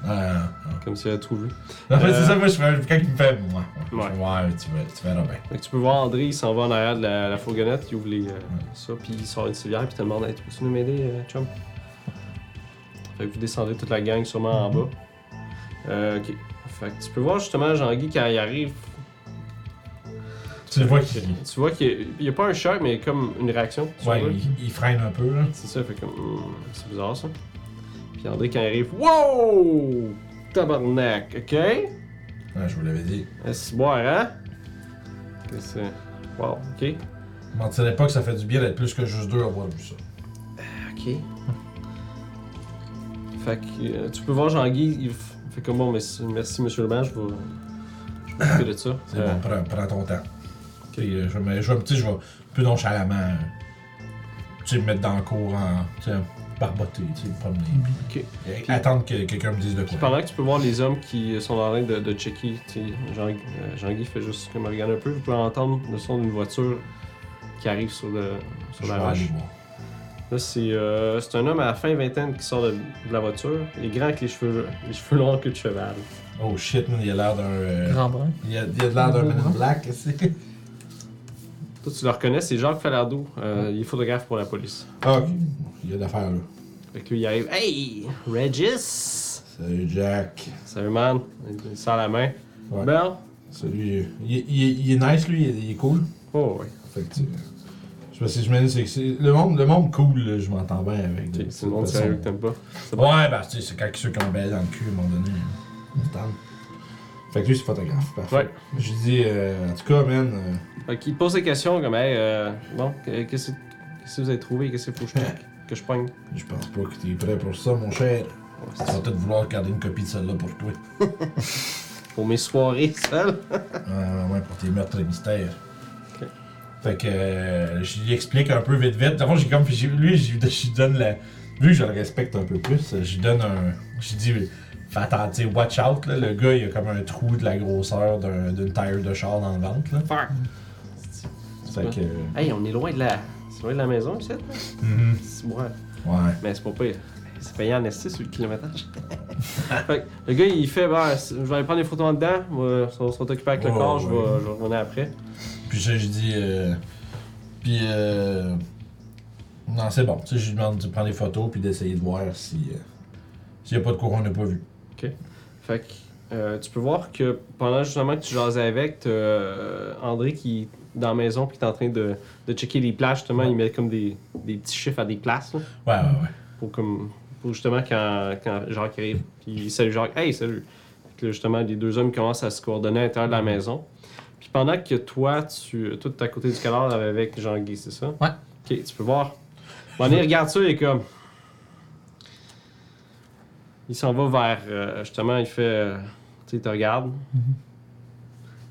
Euh, comme s'il avait tout vu. en fait, Euh, c'est ça, moi, je fais, quand il me fait, moi, ouais, tu, vas- tu verras bien. Fait que tu peux voir André, il s'en va en arrière de la, la fourgonnette, il ouvre les, euh, ça, puis il sort une civière, puis il te demande hey, Peux-tu nous m'aider, euh, chum? Fait que vous descendez toute la gang sûrement en bas. Euh, ok. Fait que tu peux voir justement Jean-Guy quand il arrive. Tu le vois qu'il Tu vois qu'il n'y a pas un choc, mais comme une réaction. ouais, il, il freine un peu, là. C'est ça, fait comme. c'est bizarre ça. Puis André, quand il arrive, Wow Tabarnak, ok? Ouais, je vous l'avais dit. Est-ce boire, hein? Qu'est-ce que c'est? Wow, ok. Je mentirais pas que ça fait du bien d'être plus que juste deux à avoir vu ça. Ok. Fait que euh, tu peux voir Jean-Guy, il f- fait comme bon, merci, merci monsieur le maire, je vais. Je vais m'occuper de ça. C'est Euh, bon, prends, prends ton temps. Puis, euh, je vais, me- je vais, tu sais, je vais plus nonchalamment, euh, tu sais, me mettre dans le cours en, tu sais, barboter, tu sais, me promener. Ok. Et attendre que quelqu'un me dise de Puis quoi. pendant que tu peux voir les hommes qui sont en train de, de checker, tu sais, Jean, euh, Jean-Guy fait juste comme regarder un peu, vous pouvez entendre le son d'une voiture qui arrive sur, le, Je sur vais la aller roche. voir. Là, c'est euh, c'est un homme à la fin vingtaine qui sort de, de la voiture. Il est grand avec les cheveux, les cheveux longs que de cheval. Oh shit, man, il a l'air d'un. euh, Grand brun. il a, il a l'air d'un Man in Black, c'est. Toi, tu le reconnais, c'est Jacques Falardeau. Euh, il est photographe pour la police. Ah, ok. Il y a d'affaires là. Fait que lui, il arrive. Hey! Regis! Salut Jack. Salut, man. Il sort la main. Ouais. Belle? Salut. Il, est- il il est nice, lui, il est, il est cool. Oh, oui. Fait que, tu me suis je c'est que le monde, le monde cool, là, je m'entends bien avec. C'est le monde de sérieux que t'aimes pas. Ouais, bah, tu sais, c'est quand ceux qui ont baisé dans le cul, à un moment donné. tente. Fait que lui, c'est photographe. Parfait. Ouais. Je lui dis, euh, en tout cas, man. euh, Fait pose des questions comme, hey, euh, bon, que- qu'est-ce que que vous avez trouvé? Qu'est-ce qu'il faut que je? Que je pogne? Je pense pas que t'es prêt pour ça, mon cher. Tu vas peut-être vouloir garder une copie de celle-là pour toi. (laughs) Pour mes soirées seules? Ouais, ouais, ouais, pour tes meurtres et mystères. Fait que euh, je lui explique un peu vite vite. D'abord, j'ai comme. Lui, je lui donne la. Vu que je le respecte un peu plus, je lui donne un. Je lui dis, fais attention, tu sais, watch out, là. Le gars, il a comme un trou de la grosseur d'un- d'une tire de char dans le ventre, là. Fuck! Fait que. Hey, on est loin de la. C'est loin de la maison, ici, là? mhm, C'est ouais. Ouais. Mais c'est pas pire. C'est payant en esti sur le kilométrage. (laughs) fait que le gars, il fait, bah, je vais aller prendre des photos en dedans. On sera occupé avec le Ouais, corps, je ouais. vais, je vais revenir après. Puis je, je dis. Euh, puis. Euh, non, c'est bon. Tu sais, je lui demande de prendre des photos puis d'essayer de voir si. euh, S'il n'y a pas de courant, on n'a pas vu. Fait que euh, tu peux voir que pendant justement que tu jasais avec, t'as, André qui est dans la maison puis qui est en train de, de checker les places, justement, il met comme des, des petits chiffres à des places. là, Ouais, ouais, ouais. pour, comme, pour justement quand, quand Jacques arrive. Puis salut Jacques, hey, salut. Fait que là, justement, les deux hommes commencent à se coordonner à l'intérieur de la maison. Puis pendant que toi, tu toi, t'es à côté du cadavre avec Jean-Guy, c'est ça? Ouais. Ok, tu peux voir. Bon, il regarde ça et comme. Il s'en va vers. euh, justement, il fait. euh, tu sais, il te regarde.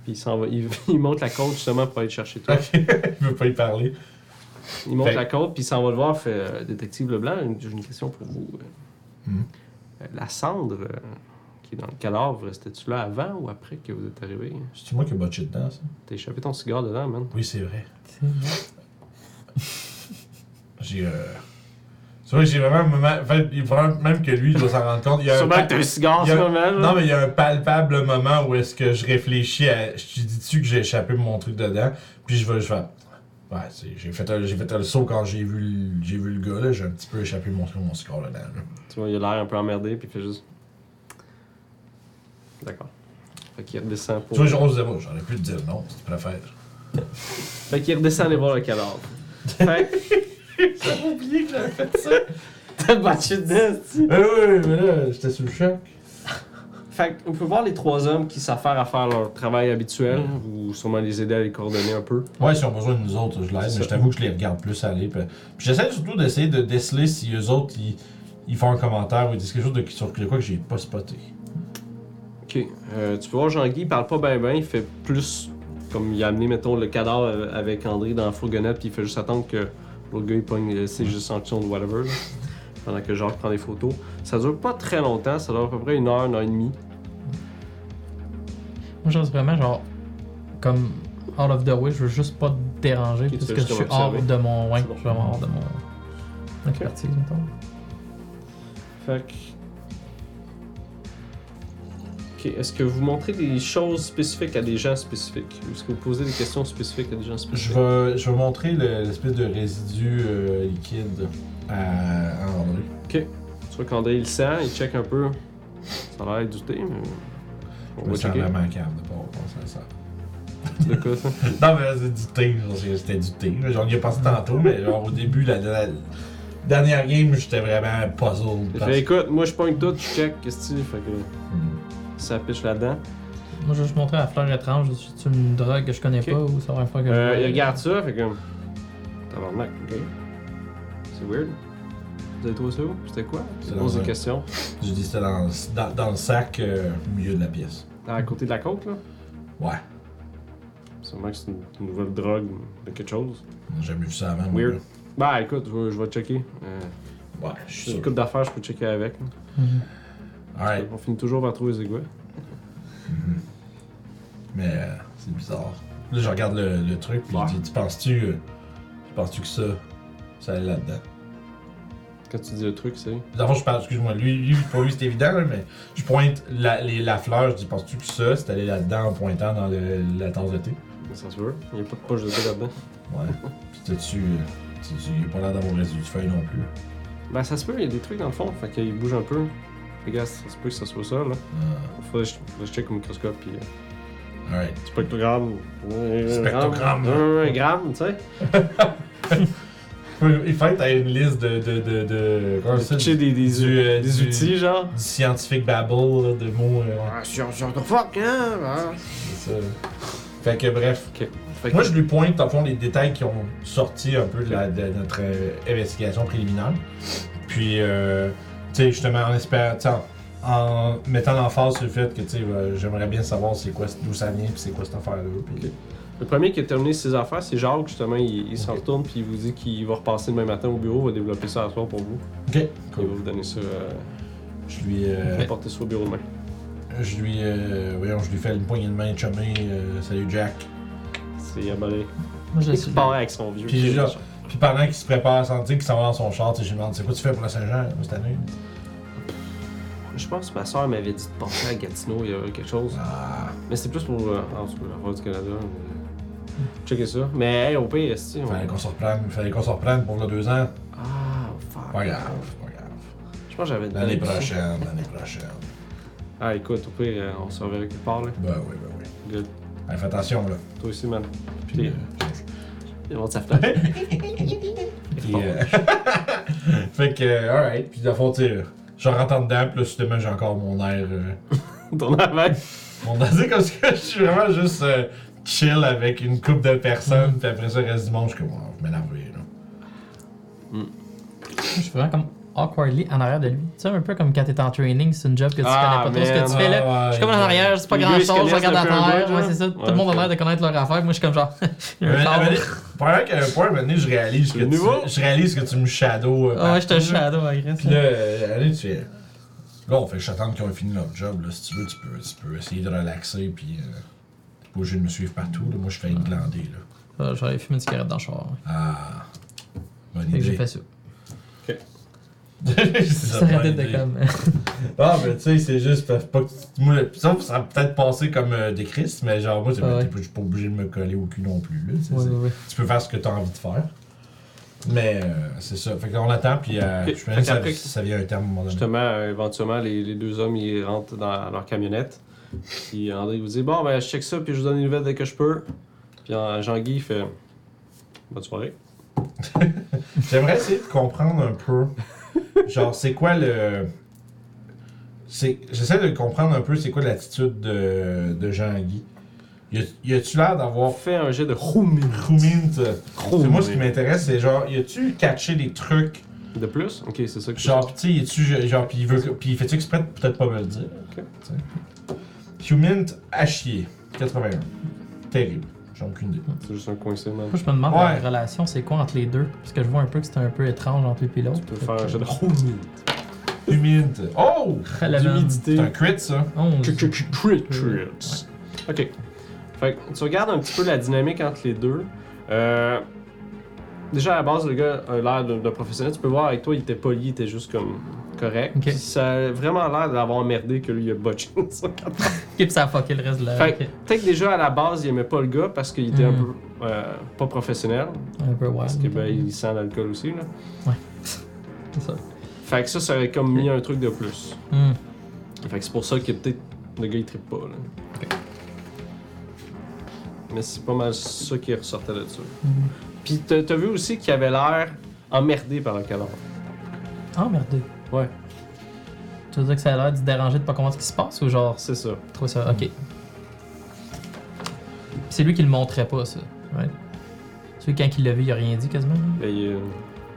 Puis il s'en va. Il, (laughs) il monte la côte justement pour aller te chercher toi. Ok, (laughs) je veux pas y parler. Il monte Fait- la côte, puis il s'en va le voir, fait euh, Détective Leblanc, j'ai une question pour vous. Euh, la cendre qui est dans le cadavre, restais-tu là avant ou après que vous êtes arrivé? C'est moi qui ai botché dedans, ça? T'as échappé ton cigare dedans, man. Oui, c'est vrai. C'est vrai. (laughs) J'ai. Euh... C'est vrai que j'ai vraiment un moment. En fait, il faut vraiment- même que lui, il doit s'en rendre compte. Il y a un Sûrement que t'as un cigare en ce moment, là. Non, mais il y a un palpable moment où est-ce que je réfléchis à. Je te dis-tu que j'ai échappé mon truc dedans? Puis je vais. Je fais. Ouais, c'est- j'ai fait, un- j'ai fait un saut quand j'ai vu, vu le gars, là. J'ai un petit peu échappé mon truc, mon score dedans. là. Tu vois, il a l'air un peu emmerdé, puis il fait juste. D'accord. Fait qu'il redescend pour. Tu vois, j'ose dire, moi, j'aurais pu te dire non, si tu préfères. Fait qu'il redescend aller voir le cadavre. Fait (laughs) J'avais oublié que j'avais fait ça. (laughs) T'as battu dedans, tu Oui, oui, mais là, j'étais sous le choc. Fait qu'on peut voir les trois hommes qui s'affairent à faire leur travail habituel, ou sûrement les aider à les coordonner un peu. Ouais, s'ils ont besoin de nous autres, je l'aide, mais je t'avoue que je les regarde plus aller. Puis, puis j'essaie surtout d'essayer de déceler si eux autres, ils, ils font un commentaire ou ils disent quelque chose de, sur quoi que j'ai pas spoté. Ok. Euh, tu peux voir Jean-Guy, il parle pas bien bien, il fait plus comme il a amené, mettons, le cadavre euh, avec André dans la fourgonnette, puis il fait juste attendre que l'autre gars il pogne euh, ses juste sanctions de whatever, là, (laughs) pendant que Jacques prend des photos. Ça dure pas très longtemps, ça dure à peu près une heure, une heure et demie. Moi, je reste vraiment genre comme out of the way. Je veux juste pas te déranger parce que je suis hors de mon. Ouais, bon. je suis vraiment hors de mon expertise, mettons. Fait que. Ok, est-ce que vous montrez des choses spécifiques à des gens spécifiques? Est-ce que vous posez des questions spécifiques à des gens Je spécifiques vais, je vais montrer le- l'espèce de résidu euh, liquide à, à André. Tu vois qu'André il sent, il check un peu. Ça a l'air du thé, mais. On Je va me sens checker. vraiment calme de pas avoir pensé à ça. De quoi ça? (laughs) Non, mais c'est du thé, genre, c'est- c'était du thé. là. Genre, on y a pensé tantôt, mais genre, au début, la, la- la dernière game, j'étais vraiment puzzled. Parce- fait écoute, moi je pogne tout, je check, qu'est-ce que tu Fait que Hmm. Ça pitch là-dedans. Moi, je vais juste montrer la fleur étrange. C'est une drogue que je connais Ok. pas ou ça va faire que Euh, je il regarde ça, fait que. Tabarnak, ok. C'est weird. Vous avez trouvé ça où? C'était quoi? C'est dans pose des un- questions. Je dis c'était dans, dans, dans le sac euh, au milieu de la pièce. À côté de la côte, là? Ouais. Sûrement que c'est une, une nouvelle drogue de quelque chose. J'ai jamais vu ça avant. moi, Weird. Bah écoute, je vais, je vais checker. Euh, Ouais, je suis J'ai une sûr. couple d'affaires, je peux checker avec. là. Mhm. Alright. On finit toujours par trouver les égouts. Mais euh, c'est bizarre. Là, je regarde le, le truc, puis Ouais. je dis, tu penses-tu euh, tu penses-tu que ça, ça allait là-dedans? Quand tu dis le truc, c'est? D'abord, je parle, excuse-moi, lui, lui, pour lui, c'est évident, là, mais je pointe la, les- la fleur, je dis, penses-tu que ça, c'est allé là-dedans en pointant dans le- la tasse de thé? Ça se veut. Il n'y a pas de poche de thé là-dedans. Ouais. Puis t'as-tu. euh, t'as-tu- Il a pas l'air d'avoir résidu de feuille non plus. Ben ça se peut, il y a des trucs dans le fond. Fait qu'il bouge un peu. Les gars, ça se peut que ça soit ça, là. Ah, Faudrait que je, faudrait que je check au microscope, puis. euh, alright. Spectrogramme. Spectrogramme. ouais, gramme, tu sais. Il fait t'as une liste de. de, de, de comment ça Pitcher des, des, du, euh, des du- outils, genre. Du scientifique babble, là, de mots. euh, Ah, sur, sur the fuck, hein? ah. c'est ça. Fait que bref. Fait que- Moi, je lui pointe, le fond, les détails qui ont sorti un peu de, la- de notre euh, investigation préliminaire. Puis, euh, sais, justement, en espérant, en, en mettant l'emphase sur le fait que, tu sais, euh, j'aimerais bien savoir c'est quoi, d'où ça vient, puis c'est quoi cette affaire-là. Puis, Le premier qui a terminé ses affaires, c'est Jacques, justement. Il, il s'en retourne, puis il vous dit qu'il va repasser demain matin au bureau, va développer ça à soir pour vous. Ok, Il va vous donner ça, euh, Je lui, euh, porter ça au bureau demain. je lui, euh, voyons, je lui fais une poignée de main chumée. euh, salut Jack. C'est abalé. Moi, je suis. part avec son vieux. Puis kid. genre- Puis pendant qu'il se prépare à sentir qu'il s'en va dans son char, tu sais, je lui demande c'est quoi tu fais pour la Saint-Jean euh, cette année? Je pense que ma soeur m'avait dit de penser à Gatineau, il y avait quelque chose. Ah, Mais c'était plus pour. euh, en tout cas, du Canada. mais- Checker ça. Mais hey, au pire, si. Fallait qu'on se reprenne, fallait qu'on se reprenne pour le deux ans. Ah, fuck. Pas grave, pas grave. Je pense que j'avais L'année prochaine, l'année prochaine. (laughs) Ah, écoute, au pire, euh, on se reverra quelque part, là. Ben oui, ben oui. Good. Allez, fais attention là. Toi aussi, man. Puis, euh, va de sa fenêtre. puis, euh, (laughs) (laughs) fait que, euh, alright. Puis, le fond, tu je rentre en dedans, puis là, justement, j'ai encore mon air. euh, (laughs) Ton avec. mon air, c'est comme si je suis vraiment juste euh, chill avec une couple de personnes, puis après ça, reste du monde, je suis comme, oh, là. Je suis vraiment comme awkwardly en arrière de lui. Tu sais, un peu comme quand t'es en training, c'est une job que tu Ah, connais pas trop ce que tu fais là. Je suis comme en arrière, c'est pas grand chose, je regarde à terre. Ouais, c'est ça. Tout le monde a l'air de connaître leur affaire. Moi, je suis comme genre. (laughs) un pendant qu'à un point, donné, je réalise que tu, je réalise que tu me shadow. euh, Ah ouais, je te shadow, agresse. Puis là, euh, allez, tu fais. Là, on fait juste attendre qu'ils ont fini leur job. Là. Si tu veux, tu peux, tu peux essayer de relaxer. Puis, euh, t'es pas obligé de me suivre partout. Là. Moi, je fais une glandée. Là. J'aurais fumé une cigarette dans le char. ouais. Ah. Bonne Fait que j'ai idée. fait ça. Ça de idée. comme. (laughs) Ah, mais tu sais, c'est juste pas pas que tu- Moi, ça, ça a peut-être passé comme euh, des Christ, mais genre, moi, Ah ouais. t'es pas- je suis pas obligé de me coller au cul non plus. Là, tu Ouais, ouais, peux faire ce que tu as envie de faire. Mais euh, c'est ça. Fait qu'on attend, puis euh, je pense que ça, vient à un terme à un moment donné. Justement, euh, éventuellement, les, les deux hommes, ils rentrent dans leur camionnette. Puis André vous dit Bon, ben, je check ça, puis je vous donne des nouvelles dès que je peux. Puis euh, Jean-Guy il fait Bonne soirée. (laughs) J'aimerais essayer de comprendre un peu. Genre, c'est quoi le. J'essaie de comprendre un peu c'est quoi l'attitude de, de Jean-Guy. Y a-tu l'air d'avoir fait un jet de. Roumint? C'est moi ce qui m'intéresse, c'est genre, y a-tu catché des trucs? De plus? Ok, c'est ça que Genre, pis tu sais, y a-tu genre, pis il veut, pis il fait-tu exprès de peut-être pas me le dire? Ok. Humint à chier, 81. Terrible, j'ai aucune idée. C'est juste un coincé, man. Moi, je me demande Ouais. la relation, c'est quoi entre les deux? Parce que je vois un peu que c'est un peu étrange entre lui et l'autre. Tu peux faire un jet de Roumine. Humint. Oh! D'humidité. C'est un crit, ça. Onze. Crit crits. Ok. Fait que tu regardes un petit peu la dynamique entre les deux. Euh, déjà, à la base, le gars a l'air d'un d'un professionnel. Tu peux voir avec toi, il était poli, il était juste comme correct. Ça a vraiment l'air d'avoir merdé que lui, il a botché (laughs) ça. Ok, puis ça a fucké le reste de la. Fait peut-être que déjà à la base, il aimait pas le gars parce qu'il était un Hmm. peu euh, pas professionnel. Un peu wild. Parce que ben, il sent l'alcool aussi. Là. C'est ça. Fait que ça, ça aurait comme mis un truc de plus. Hmm. Fait que c'est pour ça que peut-être le gars il trippe pas. Là. Mais c'est pas mal ça qui ressortait de ça. Mhm. Puis t'as vu aussi qu'il avait l'air emmerdé par le cadavre. Merde. Ouais. Tu veux dire que ça a l'air de te déranger de pas comprendre ce qui se passe ou genre, C'est ça. tu trouves ça. Ok. Puis C'est lui qui le montrait pas, ça. Right? Celui, quand il l'a vu, il a rien dit quasiment. là. Mais il, y a-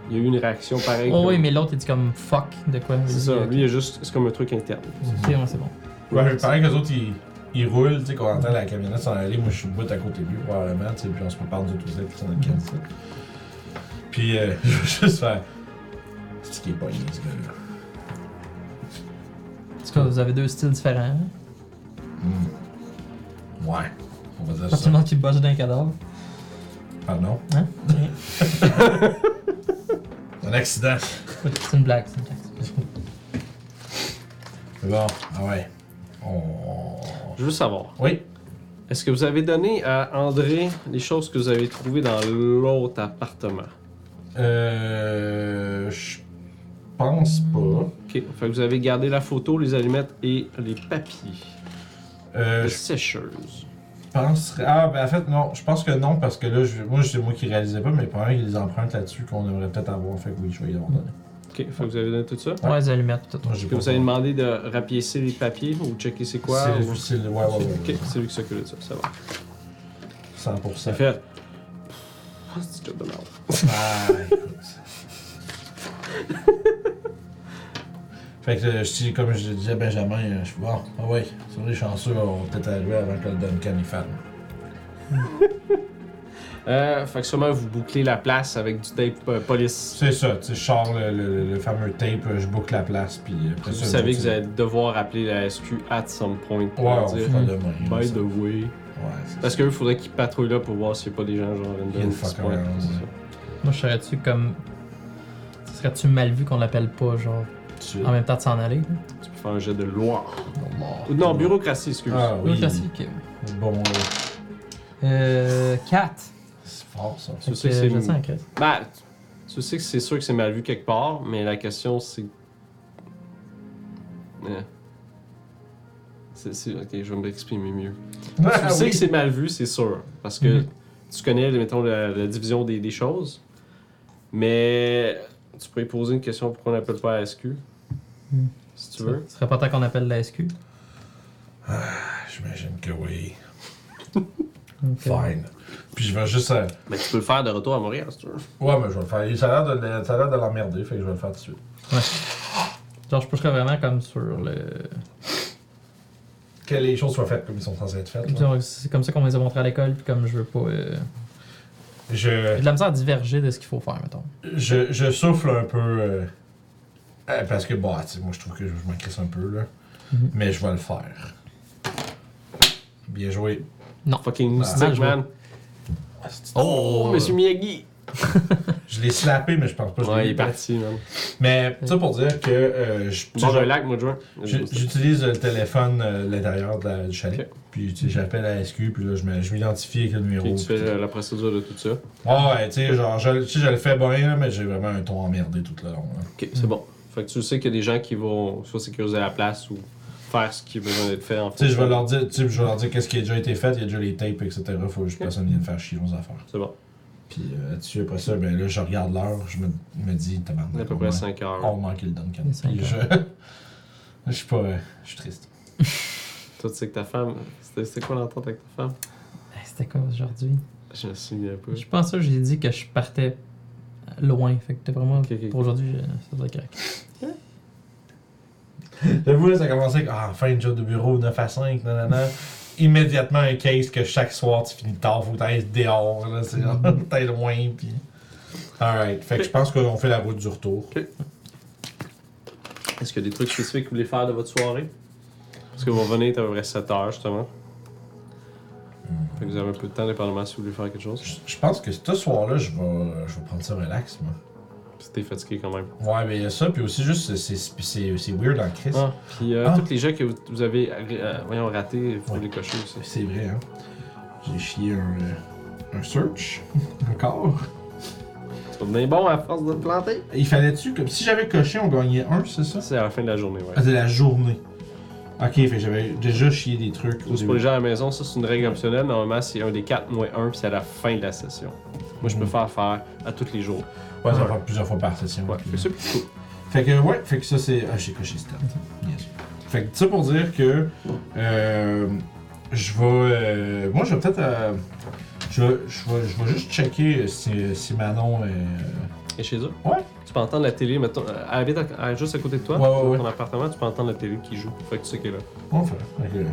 il y a eu une réaction pareille. Oh, oui, mais l'autre, il dit comme fuck de quoi? C'est ça. Lui, il est juste. C'est comme un truc interne. Ok, ouais, c'est bon. Ouais, pareil que les autres, ils, ils roulent, tu sais, qu'on entend la camionnette s'en aller. Moi, je suis debout à côté de lui, probablement, tu sais, puis on se prépare nous autres aussi avec son Kansas. Puis, euh, (laughs) je veux juste faire. C'est ce qui est pas ce gars-là. En tout cas, vous avez deux styles différents. hein? Hmm. Ouais, on va dire Pas tout ça. le monde qui bosse d'un cadavre. Pardon? Hein? (laughs) Un accident. c'est une blague, c'est une blague. C'est bon, ah ouais. On... Je veux savoir. Oui? Est-ce que vous avez donné à André les choses que vous avez trouvées dans l'autre appartement? Euh. Je pense pas. Ok. Fait que vous avez gardé la photo, les allumettes et les papiers. Euh, Les je- sécheuses. penserais. Ah, ben en fait, non. Je pense que non, parce que là, je... moi, c'est moi qui réalisais pas, mais probablement qu'il y a des empreintes là-dessus qu'on aimerait peut-être avoir. Fait que oui, je vais y avoir donné. Ok, fait que vous avez donné tout ça? Ouais, les allumettes, tout. Moi, j'ai Est-ce que pas vous avez demandé de rapiécer les papiers ou checker c'est quoi? C'est ou- c'est le. Ouais, ouais, ouais. Ok, c'est lui qui s'occupe de ça, ça va. 100%. Ça fait. Oh, c'est job de merde. Ah, écoute. Fait que euh, je dis, comme je disais à Benjamin, euh, je suis bon, ah ouais, sur les chanceux, on va peut-être arriver avant que le Duncan y fasse. (laughs) Euh, fait que sûrement vous bouclez la place avec du tape euh, police. C'est ça, tu sais, je sors le, le- le fameux tape, euh, je boucle la place, puis après Vous ça. savez que vous allez devoir appeler la SQ at some point pour Ouais, leur on dire fera demain. By ça. the way. Ouais, c'est Parce ça. qu'eux, faudrait qu'ils patrouillent là pour voir s'il n'y a pas des gens genre random. Il y a une qui se fuck pointent, around, c'est ouais. ça. Moi, je serais-tu comme. Serais-tu mal vu qu'on l'appelle pas, genre, Tout de suite. en même temps de s'en aller? Tu peux faire un jet de loi. Ou Non, bureaucratie, excuse. Ah oui. classique. Bon, euh, Euh. 4. c'est fort ça. Tu sais que c'est- Je sens, Chris. Ben, tu sais que c'est sûr que c'est mal vu quelque part, mais la question c'est. Euh. C'est- c'est- Ok, je vais m'exprimer mieux. tu Ah, sais oui. que c'est mal vu, c'est sûr. Parce que Mhm. tu connais, mettons, la, la division des, des choses. Mais tu pourrais poser une question pourquoi on n'appelle pas la Si tu veux. Ce serait pas tant qu'on appelle la SQ. J'imagine que oui. (laughs) Fine. Puis je vais juste. euh, Mais tu peux le faire de retour à Montréal si tu veux. Ouais, mais je vais le faire. Ça a l'air de, le- ça a l'air de l'emmerder, fait que je vais le faire tout de suite. Genre, je pusherais vraiment comme sur le. Que les choses soient faites comme ils sont censées être faites. C'est comme ça qu'on les a montrés à l'école, puis comme je veux pas. euh, J'ai Je, de la misère à diverger de ce qu'il faut faire, mettons. je, je souffle un peu. euh, euh, parce que, bon, tu sais, moi je trouve que je, je m'en crisse un peu, là. Mhm. Mais je vais le faire. Bien joué. Fucking Ah, moustique, mal joué. man. Oh, Monsieur Miyagi! Je l'ai slappé, mais je pense pas que je Ouais, l'ai il est parti, man. Mais, ça pour dire que euh, je, d'un lac, moi, j'utilise le téléphone euh, à l'intérieur de la- du chalet. Puis, tu sais, j'appelle la SQ, puis là, je me- je m'identifie avec le numéro. Puis tu fais la procédure de tout ça. Ah ouais, tu sais, genre, je, tu sais, je le fais bien, là, mais j'ai vraiment un ton emmerdé tout le long. là. Ok, c'est bon. Fait que tu sais qu'il y a des gens qui vont soit sécuriser la place ou faire ce qui a besoin d'être fait en Tu sais, je vais leur dire, tu sais, je vais leur dire qu'est-ce qui a déjà été fait, il y a déjà les tapes, etc. Faut juste que personne vienne faire chier nos affaires. C'est bon. Puis euh, là-dessus, après ça, ben là, je regarde l'heure, je me, me dis, tabarnak, à peu près man- 5 heures. on manque le Duncan. Puis je... (laughs) je suis pas... euh, je suis triste. (laughs) Toi, tu sais que ta femme. C'était quoi l'entente avec ta femme? Hey, C'était quoi aujourd'hui? Je me souviens pas. Je pense que j'ai dit que je partais loin. Fait que t'es vraiment. Pour aujourd'hui, euh, ça doit être correct. J'avoue, là, ça a commencé avec, ah, enfin, une job de bureau, 9 à 5, nanana. (laughs) Immédiatement, un case que chaque soir, tu finis tard, faut que t'ailles dehors, là, c'est genre, t'es loin, puis... Alright, fait que je pense qu'on fait la route du retour. Est-ce qu'il y a des trucs spécifiques que vous voulez faire de votre soirée? Parce que vous revenez à peu près 7 heures, justement. Fait que vous avez un peu de temps, dépendamment si vous voulez faire quelque chose. Je je pense que ce soir-là, je vais, je vais prendre ça relax, moi. T'es fatigué quand même. Ouais, mais il y a ça, puis aussi juste, c'est- c'est c'est- c'est weird en crise. Ah, puis euh, Ah. tous les jeux que vous, vous avez euh, voyons, ratés, faut Ouais. les cocher aussi. C'est vrai, hein. J'ai chié un, euh, un search, (laughs) encore. C'est bien bon à force de te planter. Il fallait-tu, comme si j'avais coché, on gagnait un, c'est ça? C'est à la fin de la journée, ouais. Ah, c'est la journée. Ok, fait que j'avais déjà chié des trucs. au Juste pour les gens à la maison, ça c'est une règle optionnelle. Normalement, c'est un des 4 moins 1, puis c'est à la fin de la session. Moi, je Mhm. préfère faire à tous les jours. Ouais, ça va faire plusieurs fois par session. Ouais, puis- fait que c'est cool. Fait que, ouais, fait que ça, c'est. Ah, j'ai coché stat. Yes. Fait que ça pour dire que. Euh, je vais. euh, moi, je vais peut-être. euh, je, vais, je, vais, je vais juste checker si, si Manon. est- Et chez eux? Ouais. Tu peux entendre la télé, mettons, euh, elle habite à- à- juste à côté de toi, Ouais, ouais, dans ouais. ton appartement, tu peux entendre la télé qui joue. Fait que tu sais qu'elle est là. Fait que,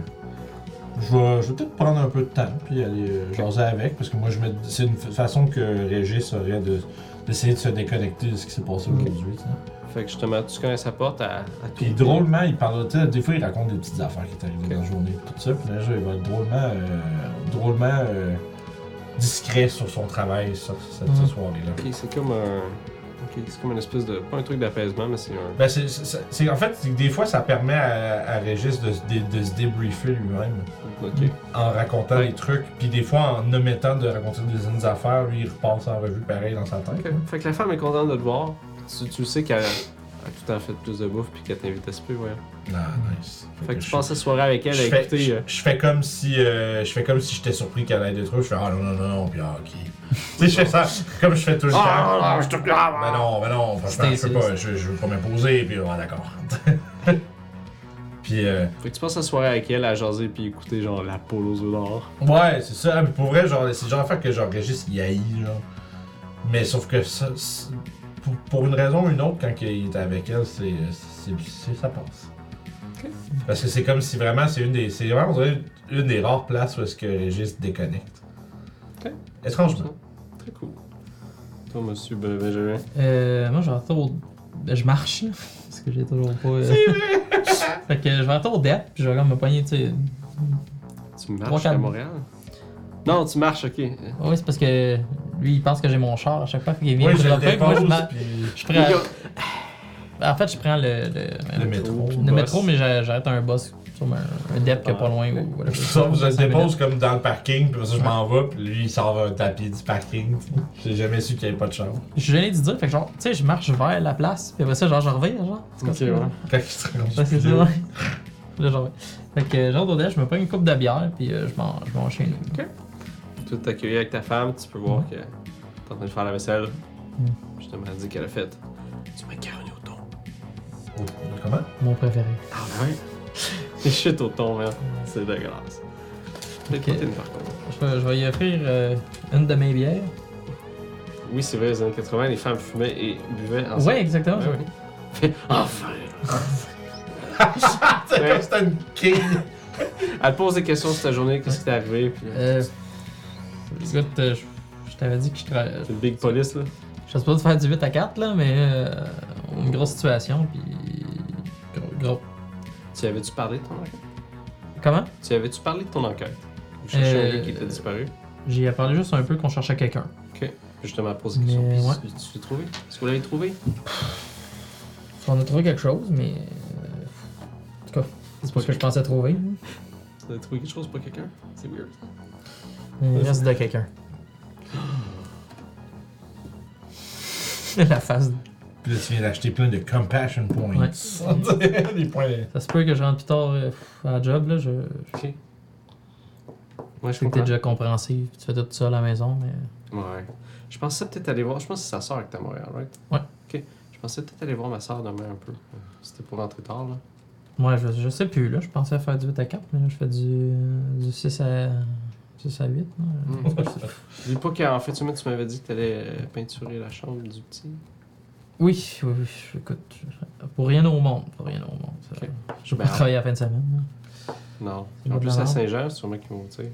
je vais, je vais peut-être prendre un peu de temps puis aller euh, jaser avec parce que moi je me c'est une fa- façon que Régis aurait de d'essayer de se déconnecter de ce qui s'est passé aujourd'hui. tu sais. Fait que justement, tu connais sa porte à, à tout. Puis drôlement, il parle, tu sais, des fois il raconte des petites affaires qui Ok. dans la journée tout ça, puis là il va être drôlement, euh, drôlement euh, discret sur son travail sur cette, Mhm. soirée-là. Ok, c'est comme un. C'est comme une espèce de. Pas un truc d'apaisement, mais c'est un. Ben c'est, c'est- c'est- en fait, des fois ça permet à, à Régis de, se dé- de se débriefer lui-même. En racontant les trucs, puis des fois en omettant de raconter des, des affaires, lui il repasse en revue pareil dans sa tête. Ok. Fait que la femme est contente de te voir. Tu, tu sais qu'elle tout temps fait plus de bouffe puis qu'elle t'invite à souper, ouais. Ah, nice. Fait que je- tu passes la soirée avec elle je à fais, écouter. je, euh, je fais comme si euh, je fais comme si j'étais surpris qu'elle ait des trucs. Je fais ah non non non non puis ah ok. tu sais je fais ça comme je fais tout le temps. Ah, je te plains. Mais non mais non franchement je peux pas je, je veux pas m'imposer puis ah d'accord. (laughs) puis euh, Fait que tu passes la soirée avec elle à jaser puis écouter genre la poule aux d'or. ouais c'est ça mais pour vrai genre c'est le genre d'affaire que il haït genre. Mais sauf que ça c'est- pour, pour une raison ou une autre quand il est avec elle c'est c'est c'est- ça passe. Parce que c'est comme si vraiment c'est une des c'est vraiment une des rares places où est-ce que Régis déconnecte. Étrangement. Très cool. Toi, monsieur Ben- Benjamin. Euh, moi, je vais retourner au. ben, je marche, là. (laughs) Parce que j'ai toujours pas. euh, (laughs) fait que je vais retourner au DEP, puis je vais comme me pogner, tu sais. Tu marches à Montréal? Non, tu marches, ok. Oui, c'est parce que lui, il pense que j'ai mon char à chaque fois, qu'il vient Oui, me je le moi, je, puis je prends. En fait, je prends le. Le, le métro. le métro, mais j'a- j'arrête un bus sur un, un DEP qui est pas loin. ok. Ou, whatever. (laughs) Ça, je le dépose comme dans le parking, puis après ça, je m'en vais, puis lui, il sort un tapis du parking. J'ai jamais su qu'il n'y avait pas de char. Je suis gêné de dire, fait que genre, tu sais, je marche vers la place, puis après ça, genre, je reviens, genre. C'est comme Ok, ça, ouais. là. Quand il se rend Ouais, c'est ça, ouais. Là, genre, Fait que, genre, d'Odèche, je me prends une coupe de bière, puis euh, je m'en je m'en vais chez nous. Tu peux t'accueillir avec ta femme, tu peux voir que t'es en train de faire la vaisselle. Mm. Justement, elle dit qu'elle a fait du macaroni au thon. Oh, Comment? Mon préféré. Ah, ouais? Des shit au thon, man. C'est dégueulasse. Ok. pas une, par contre. Je vais, je vais y offrir euh, une de mes bières. Oui, c'est vrai, les années 80, les femmes fumaient et buvaient ensemble. Ouais, exactement. (laughs) (laughs) Ouais, ouais. Fait, enfin! C'est comme si c'était une king. Elle te pose des questions sur ta journée, qu'est-ce qui t'est arrivé, puis Euh, écoute, euh, je, je t'avais dit que je travaillais. c'est une big police, là. Je sais pas de faire du 8 à 4, là, mais euh, une grosse situation, puis. Gros, gros. Tu avais-tu parlé de ton enquête? Comment? Tu avais-tu parlé de ton enquête? Vous cherchez un Euh, gars qui était disparu? J'ai parlé juste un peu qu'on cherchait quelqu'un. Justement, poser des questions. Mais, ouais. tu- Tu l'as trouvé? Est-ce que vous l'avez trouvé? On a trouvé quelque chose, mais. euh, en tout cas, c'est pas ce que je pensais trouver. Vous avez trouvé quelque chose pour quelqu'un? C'est weird. Il reste de quelqu'un. (laughs) La face. Puis là, tu viens d'acheter plein de compassion points. Ouais. (laughs) Des points. Ça se peut que je rentre plus tard euh, à la job, là. Je, Ok. Ouais, je je sais que t'es comprends. déjà compréhensif, tu fais tout ça à la maison, mais. Ouais. Je pensais peut-être aller voir. Je pense que c'est sa soeur qui est à Montréal, right? Ouais. Ok. Je pensais peut-être aller voir ma soeur demain un peu. C'était pour rentrer tard, là. Moi, je, je sais plus, là. Je pensais faire du 8 à 4, mais là, je fais du, du 6 à, 6 à 8. là. Mm. Dis pas qu'en fait, tu m'as- tu m'avais dit que t'allais euh, peinturer la chambre du petit. Oui, oui, oui. Écoute, pour rien au monde. Pour rien au monde. ça. Je vais Ben, pas travailler à la fin de semaine. là. Non. En de plus, à. Saint-Jean, c'est sûrement qu'ils vont, tu sais.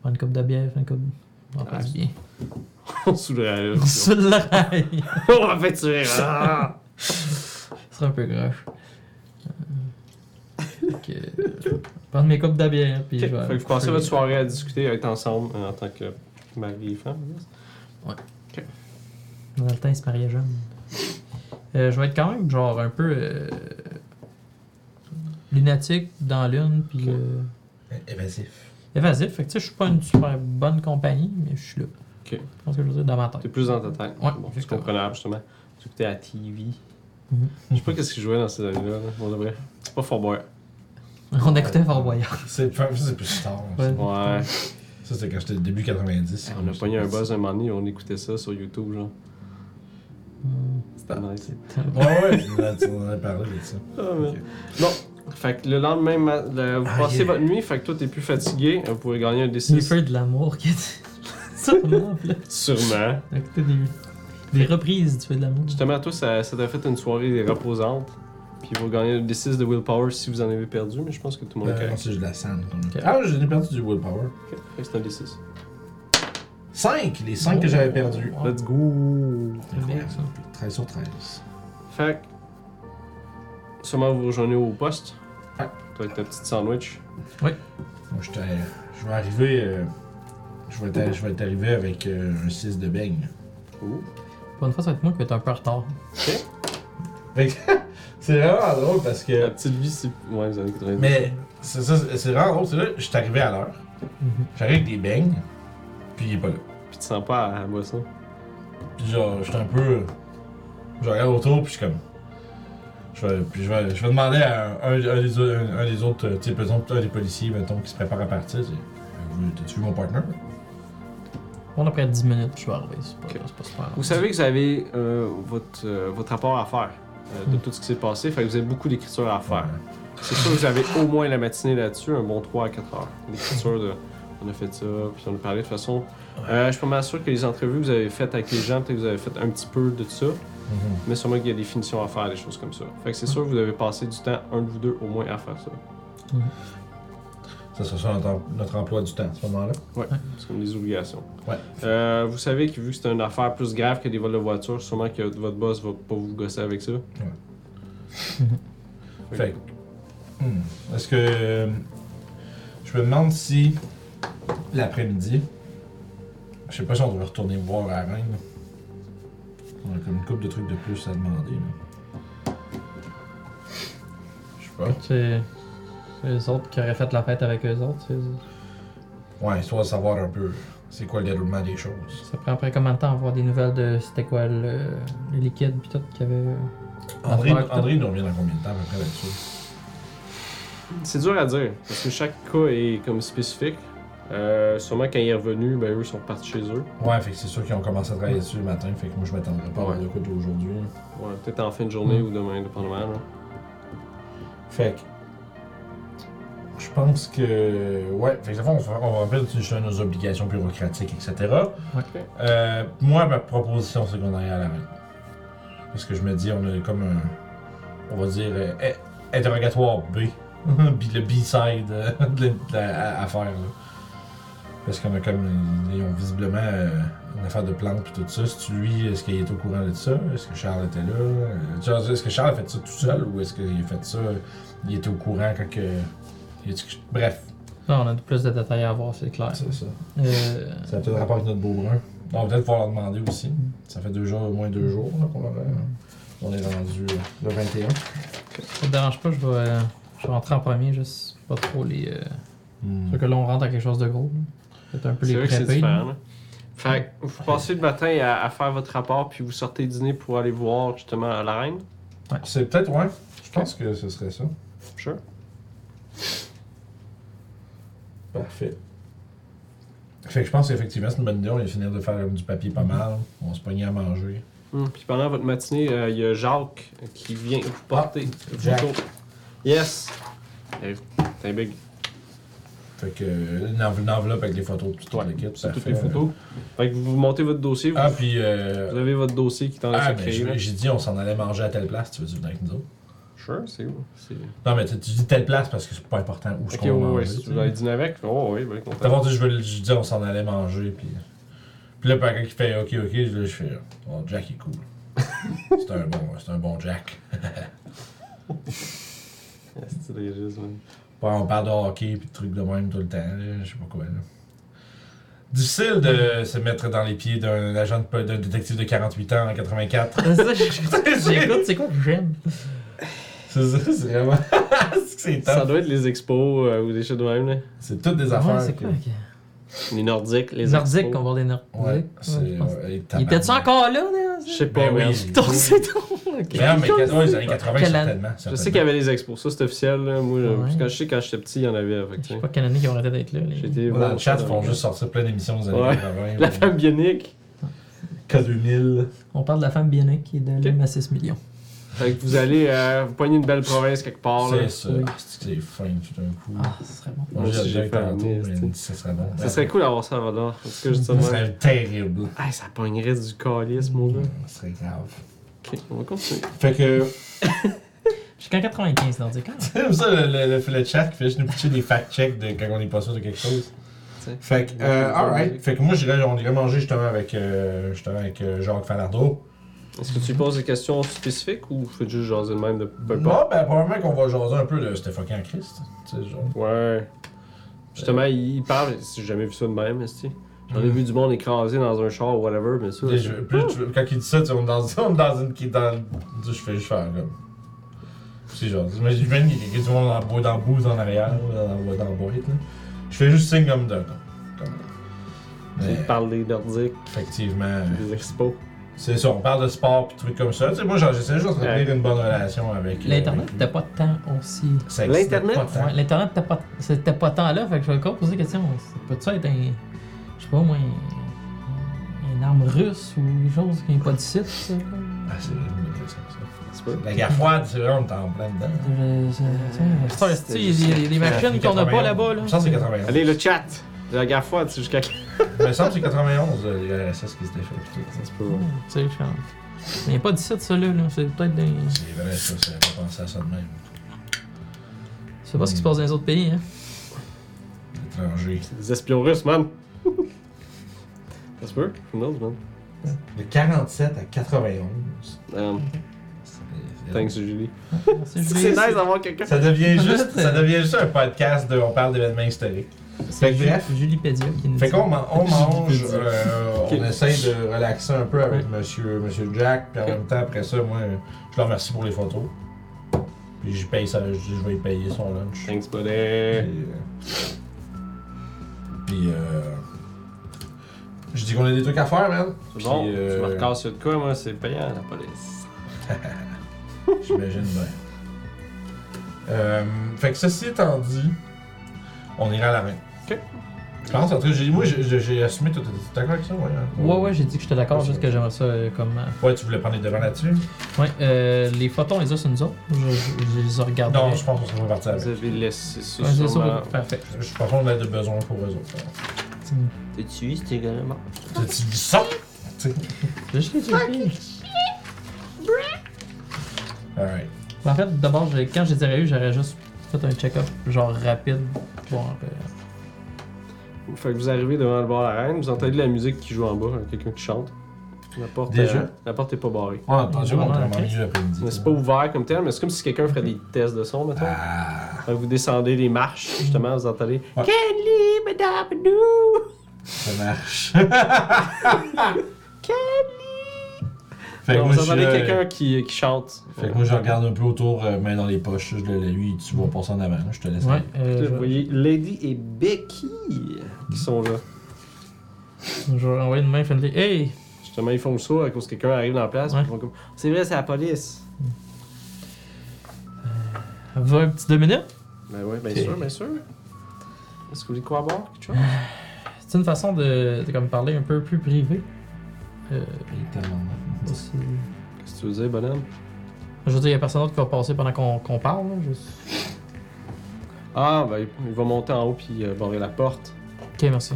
Prendre une coupe de bière, une coupe. On Ah. (laughs) On là. Sur l'oreille. (laughs) On va peinturer. (laughs) Ce serait un peu grave. Ok. Prendre mes coupes de bière, puis Ok. je vais. Fait que vous passez votre soirée à discuter, à être ensemble euh, en tant que mari et femme. Dans le temps, il se mariait jeune. Euh, je vais être quand même, genre, un peu. euh, lunatique dans l'une, puis. Ok. euh, Évasif. évasif. Fait que, tu sais, je suis pas une super bonne compagnie, mais je suis là. Ok. Tu penses que je veux dire dans ma tête. T'es plus dans ta tête. Ouais, Bon, c'est comprenable, justement. Tu écoutais à TV. Mhm. Je sais pas qu'est-ce qu'ils jouaient dans ces années-là, là, pour de vrai. C'est pas Fort Boyard. (laughs) On écoutait Fort Boyard. C'est ça, c'est plus tard. Ouais. Ouais. Ça, c'était quand j'étais début 90. On a pogné un buzz un moment donné, on écoutait ça sur YouTube, genre. C'était nice. Ouais, ouais, tu tu m'en avais parlé de ça. Ah, man. Bon, fait que le lendemain, ma- le- vous Ah, passez yeah. votre nuit, fait que toi t'es plus fatigué, vous pouvez gagner un Il D6. fait de l'amour qui est. (laughs) Sûrement, là. Sûrement. On a écouté des, des reprises du feu de l'amour. Justement, toi, ça ça t'a fait une soirée reposante. Puis vous gagnez un D6 de willpower si vous en avez perdu, mais je pense que tout le monde est Euh, non, correct. c'est de la sand. Ok. Ah, j'ai perdu du willpower. Ok, fait que c'est un D6. 5 Les 5 que j'avais perdus. Oh. Let's go! C'est bien, ça. 13 sur 13. Fait que, sûrement vous rejoignez au poste. Ouais. Toi avec ta petite sandwich. Moi, j'étais- je vais arriver. euh, je, vais être, je vais être arrivé avec euh, un 6 de beigne. Ouh. Pour une fois, ça va être moi qui vais être un peu en retard. Que (laughs) c'est vraiment drôle parce La que. petite vie, c'est. Ouais, années 90. Mais c'est ça, c'est vraiment drôle. C'est là, je suis arrivé à l'heure. J'arrive avec des beignes. Puis il est pas là. Puis tu sens pas à la boisson? Puis genre, j'étais un peu. Je regarde autour, puis je suis comme. Je vais, puis je vais, je vais demander à un, un des, au- un, un des autres, tu sais, par exemple, un des policiers, mettons, qui se prépare à partir. c'est, T'as-tu vu mon partner? On a près de 10 minutes, je vais arriver. C'est pas, Ok. c'est pas super. Vous savez que vous avez euh, votre, euh, votre rapport à faire de tout ce qui s'est passé, fait que vous avez beaucoup d'écriture à faire. C'est sûr que vous avez au moins la matinée là-dessus, un bon 3 à 4 heures. L'écriture de. On a fait ça, puis on a parlé de toute façon. Euh, je suis pas mal sûr que les entrevues que vous avez faites avec les gens, peut-être que vous avez fait un petit peu de ça, Mhm. mais sûrement qu'il y a des finitions à faire, des choses comme ça. Fait que c'est sûr que vous avez passé du temps, un de vous deux au moins, à faire ça. Ça sera ça notre, notre emploi du temps à ce moment-là. Ouais, c'est comme des obligations. Ouais. Euh, vous savez que vu que c'est une affaire plus grave que des vols de voiture, sûrement que votre boss va pas vous gosser avec ça. Fait que, hmm, Est-ce que. euh, je me demande si. L'après-midi. Je sais pas si on devrait retourner voir la reine. là. On a comme une couple de trucs de plus à demander. là. Je sais pas. Les autres qui auraient fait la fête avec eux autres. c'est- Ouais, histoire de savoir un peu c'est quoi le déroulement des choses. Ça prend après combien de temps à avoir des nouvelles de c'était quoi le, le liquide puis tout qu'il y avait. André, Affaire, André nous revient dans combien de temps à peu près là-dessus? C'est dur à dire, parce que chaque cas est comme spécifique. Euh, sûrement quand il est revenu, ben eux sont partis chez eux. Ouais, fait que c'est sûr qu'ils ont commencé à travailler dessus le matin, fait que moi je m'attendrais pas à Ouais. avoir de quoi d'aujourd'hui. Ouais, peut-être en fin de journée Mm. ou demain, dépendamment. Là. Fait que. Je pense que. Ouais, fait que on va, on sur nos obligations bureaucratiques, etc. Ouais. Euh, moi, ma proposition, aille à la reine. Parce que je me dis, on a comme un. On va dire. euh, eh, interrogatoire B. B- le B-side euh, (laughs) à, à faire, là. Parce qu'on a comme. Ils ont visiblement euh, une affaire de plantes puis tout ça. Si tu lui, est-ce qu'il est au courant de ça? Est-ce que Charles était là? Est-ce que Charles a fait ça tout seul ou est-ce qu'il a fait ça Il était au courant quand que. Bref, Là, on a plus de détails à voir, c'est clair. c'est ça. Euh, Ça a peut-être rapport avec notre beau brun. On va peut-être pouvoir leur demander aussi. Ça fait deux jours, au moins deux jours là, qu'on leur a- On est rendu euh, le 21. ça te dérange pas, je vais, euh, je vais rentrer en premier, juste pas trop les. Euh... Fait que là, on rentre à quelque chose de gros. Peut-être un peu C'est les c'est différent. Là. Fait que vous passez le matin à, à faire votre rapport, puis vous sortez dîner pour aller voir justement la reine? C'est peut-être, ouais. Je pense que ce serait ça. Sure. Parfait. Fait que je pense qu'effectivement, c'est une bonne idée. On va finir de faire euh, du papier pas mal. On se pogner à manger. Hum, Puis pendant votre matinée, euh, il y a Jacques qui vient vous porter une Jack. photo. Yes! C'est un big. Fait que euh, une, enve- une enveloppe avec les photos de toute l'équipe. Toutes les photos. Fait que vous montez votre dossier, vous, Ah, puis. euh, vous avez votre dossier qui est en ah, train de ben, créer. je- là. j'ai dit on s'en allait manger à telle place. Tu veux venir avec nous autres? Sure, c'est où? Non, mais tu tu dis telle place parce que c'est pas important où je Ok, manger. si tu veux aller dîner avec, oh oui, content. Je, veux- je dis on s'en allait manger, puis. Puis là, quand il fait OK, OK, là, je fais Oh, Jack est cool. (laughs) c'est un bon, c'est un bon Jack. (laughs) C'est man. Bon, on parle de hockey puis de trucs de même tout le temps, là, je sais pas quoi. Là. Difficile de se mettre dans les pieds d'un agent d'un détective de 48 ans en 84. C'est ça, (laughs) j'écoute, c'est quoi que j'aime? (laughs) C'est ça, c'est vraiment. (laughs) c'est que c'est Ça doit être les expos euh, ou des choses de même, là. C'est toutes des Ouais, affaires. c'est que- quoi? ok. Les Nordiques, les Les Nordiques, expos. on va voir des Nordiques. Ouais, c'est. je pense. ouais, Il était-tu tabarnak. encore là, là? Je sais pas, Ben (laughs) mais oui. Ton, c'est ton. ok. Mais non, mais ouais, les années 80, Quelle année? certainement. Je sais qu'il y avait les expos, ça c'est officiel. Là. Moi, je- Ouais. parce que je sais quand j'étais petit, il y en avait. Fait, que, Je tu sais sais. pas quelle année qui ont arrêté d'être là. les- J'étais Dans le chat, ils font juste sortir plein d'émissions des années Ouais. 80. La femme bionique. K2000. On parle de la femme bionique qui est de Ok. l'homme à 6 millions. Fait que vous allez euh, vous poigner une belle province quelque part. Là. C'est ça. Oui. Ah, c'est que c'est fin tout d'un coup? Ah, ce serait bon. Moi, Moi j'ai fait un tantôt, liste, mais ça serait bon. Ça serait cool d'avoir ça à Vador. En tout cas, je ça même. serait terrible. Hey, ça pognerait du calice, mon gars. Ça serait grave. Ok, on va continuer. Fait que. Jusqu'en 95, Nordique. hein? C'est ça le, le, le, le chat qui fait juste nous pitcher des fact-checks de quand on est pas sûr de quelque chose. T'sais. Fait que, euh, alright. Fait que moi, j'irais, on irait manger justement avec, euh, justement avec euh, Jacques Falardeau. Est-ce que tu lui poses des questions spécifiques ou fais juste jaser de même de peu importe? ben, probablement qu'on va jaser un peu de c'était fucking Christ. Tu sais, genre. Ouais. Justement, il parle, j'ai jamais vu ça de même, esti. J'en ai Mm. vu du monde écrasé dans un char ou whatever, mais ça. Je- tu- quand il dit ça, tu on est dans, on est dans une qui est dans. Je fais juste faire comme. C'est genre, j'imagine qu'il y a du monde dans, le bois- dans le bout en arrière, là, dans, le- dans le boîte. Là. Je fais juste signe comme de. Comme, comme- Il Mais, parle des Nordiques, effectivement, des expos. C'est ça, on parle de sport pis trucs comme ça. Tu sais, moi, j'essaie juste d'entretenir Ouais. une bonne relation avec. euh, L'Internet lui. n'était pas tant aussi. Ça existait L'Internet? Ouais, L'Internet n'était pas, c'était pas tant là, fait que je vais encore poser la question. Peut-tu être un. Je sais pas moi. un- Une arme russe ou quelque chose qui n'est pas du site? Ah, c'est une question, ça. La guerre froide, c'est vrai, on est en plein dedans. Il y a des- il y a des machines qu'on n'a pas là-bas. Là. Je pense que c'est 91. Allez, le chat! La guerre froide, c'est jusqu'à. Ça Il me semble que c'est 91, euh, les RSS qui s'étaient fait. pis tout. se peut. Ouais, Tu sais, je pense. Mais il n'y a pas d'ici, ça, là. là. C'est peut-être des. C'est vrai, ça, j'avais pas pensé à ça de même. Je sais pas ce qui se passe dans les autres pays, hein. Étranger. Des espions russes, man! (laughs) Ça se peut? Who knows, man? De 47 à 91. Um, c'est- thanks, Julie. Merci, (laughs) C'est nice d'avoir quelqu'un. Ça devient juste, ça devient juste un podcast de on parle d'événements historiques. C'est Fait que bref. Ju- Julipédia qui nous Fait qu'on man- on mange, euh, on essaye de relaxer un peu avec Ouais. monsieur, monsieur Jack, puis en même temps, après ça, moi, je le remercie pour les photos. Puis je paye ça, je, dis, je vais lui payer son lunch. Thanks, Puis, buddy. euh, puis, euh, je dis qu'on a des trucs à faire, man. C'est bon, Puis, euh, tu me recasses sur de quoi, moi, c'est payant, la police. (laughs) J'imagine bien. Euh, fait que ceci étant dit, on ira à la main. Ok. Je pense, en tout cas, j'ai, moi, j'ai, j'ai assumé, toi, t'es d'accord avec ça, ouais? hein? Ouais, ouais, j'ai dit que j'étais d'accord, juste que j'aimerais ça euh, comme. euh, Ouais, tu voulais prendre les devants là-dessus? Ouais, euh, les photos, on les a sur nous autres. Je, je- je les ai regardées. Non, je pense qu'on serait parti Vous avec. avez laissé ça Ouais, c'est ça, sûrement. parfait. Je pense qu'on a de besoin pour eux autres. T'es tué, c'était également? Tu dis ça? Tu sais. Les checké. Alright. En fait, d'abord, j'ai- quand je les aurais eu, j'aurais juste fait un check-up, genre rapide. Voir, euh, Fait que vous arrivez devant le bar à la reine, vous entendez de la musique qui joue en bas, hein, quelqu'un qui chante. La porte, Déjà? euh, la porte est pas barrée. Ouais, attention, on ok. milieu l'après-midi. Mais c'est pas ouvert comme tel, mais c'est comme si quelqu'un ferait des tests de son, mettons. Ah, Fait que vous descendez les marches, justement, vous entendez Ouais. Kelly, madame, ça marche. (laughs) (laughs) Kelly! Fait que moi, vous je entendez là, quelqu'un qui, qui chante. Fait que moi, je regarde un peu autour, euh, main dans les poches. Je le lui, tu vas passer en avant. là, Je te laisse. Ouais, aller. euh, vous voyez Lady et Becky qui sont là. je vais envoyer une main friendly. Hey! Justement, ils font ça à cause que quelqu'un arrive dans la place. Ouais. puis ils font comme C'est vrai, c'est la police. Vous avez un petit deux minutes? Ben oui, bien sûr, bien sûr. Est-ce que vous voulez quoi boire Quelque chose? C'est une façon de, de comme parler un peu plus privé. Euh, Il est tellement- aussi. Qu'est-ce que tu veux dire, bonhomme? Je veux dire, il y a personne d'autre qui va passer pendant qu'on qu'on parle. Là, juste- Ah, ben il va monter en haut puis euh, barrer la porte. Ok, merci.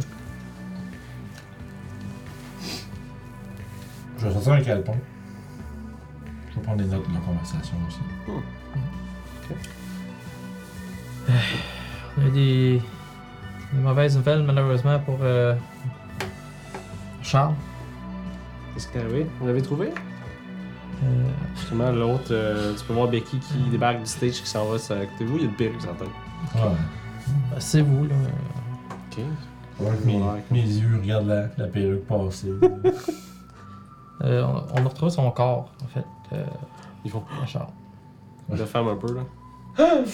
Je vais sortir un calepin. Je vais prendre des notes de la conversation aussi. On a des, des mauvaises nouvelles, malheureusement, pour euh, Charles. Qu'est-ce qui est arrivé Vous l'avez trouvé? Euh, Justement, l'autre, euh, tu peux voir Becky qui débarque du stage qui s'en va à côté de vous. Il y a une perruque sur la tête. Ouais. ben, c'est vous, là. Ok. Ouais, mes, mes yeux regardent la, la perruque passer. (laughs) Euh, on, on a retrouvé son corps, en fait, euh, Ils font à Charles. de femme un peu, là. (laughs)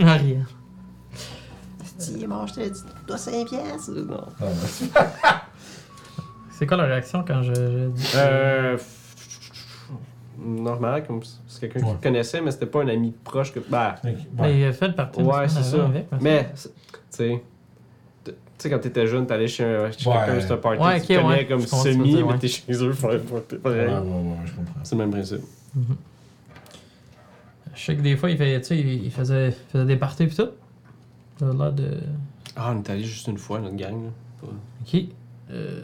Ah, rien. Si, moi, je te dis, toi 5 pièces. Non? Ah, ouais. (laughs) C'est quoi la réaction quand je, je dis Euh. Normal, comme c'est quelqu'un Ouais. qui connaissait, mais c'était pas un ami proche que. Bah, Mais il a fait le parti ouais, c'est ça. Avec, mais tu sais. Tu sais, quand t'étais jeune, t'allais chez, un, chez Ouais. quelqu'un, c'était un party, Ouais, tu ok, connais ouais. comme tu semi, dire, mais t'es chez eux, faut- Ouais, pareil. ouais, ouais, je comprends. C'est le même principe. Mhm. Je sais que des fois, il, fait, tu sais, il il faisait, il faisait des parties et tout. L'air de. Ah, on est allé juste une fois, notre gang, là. Ok. Euh...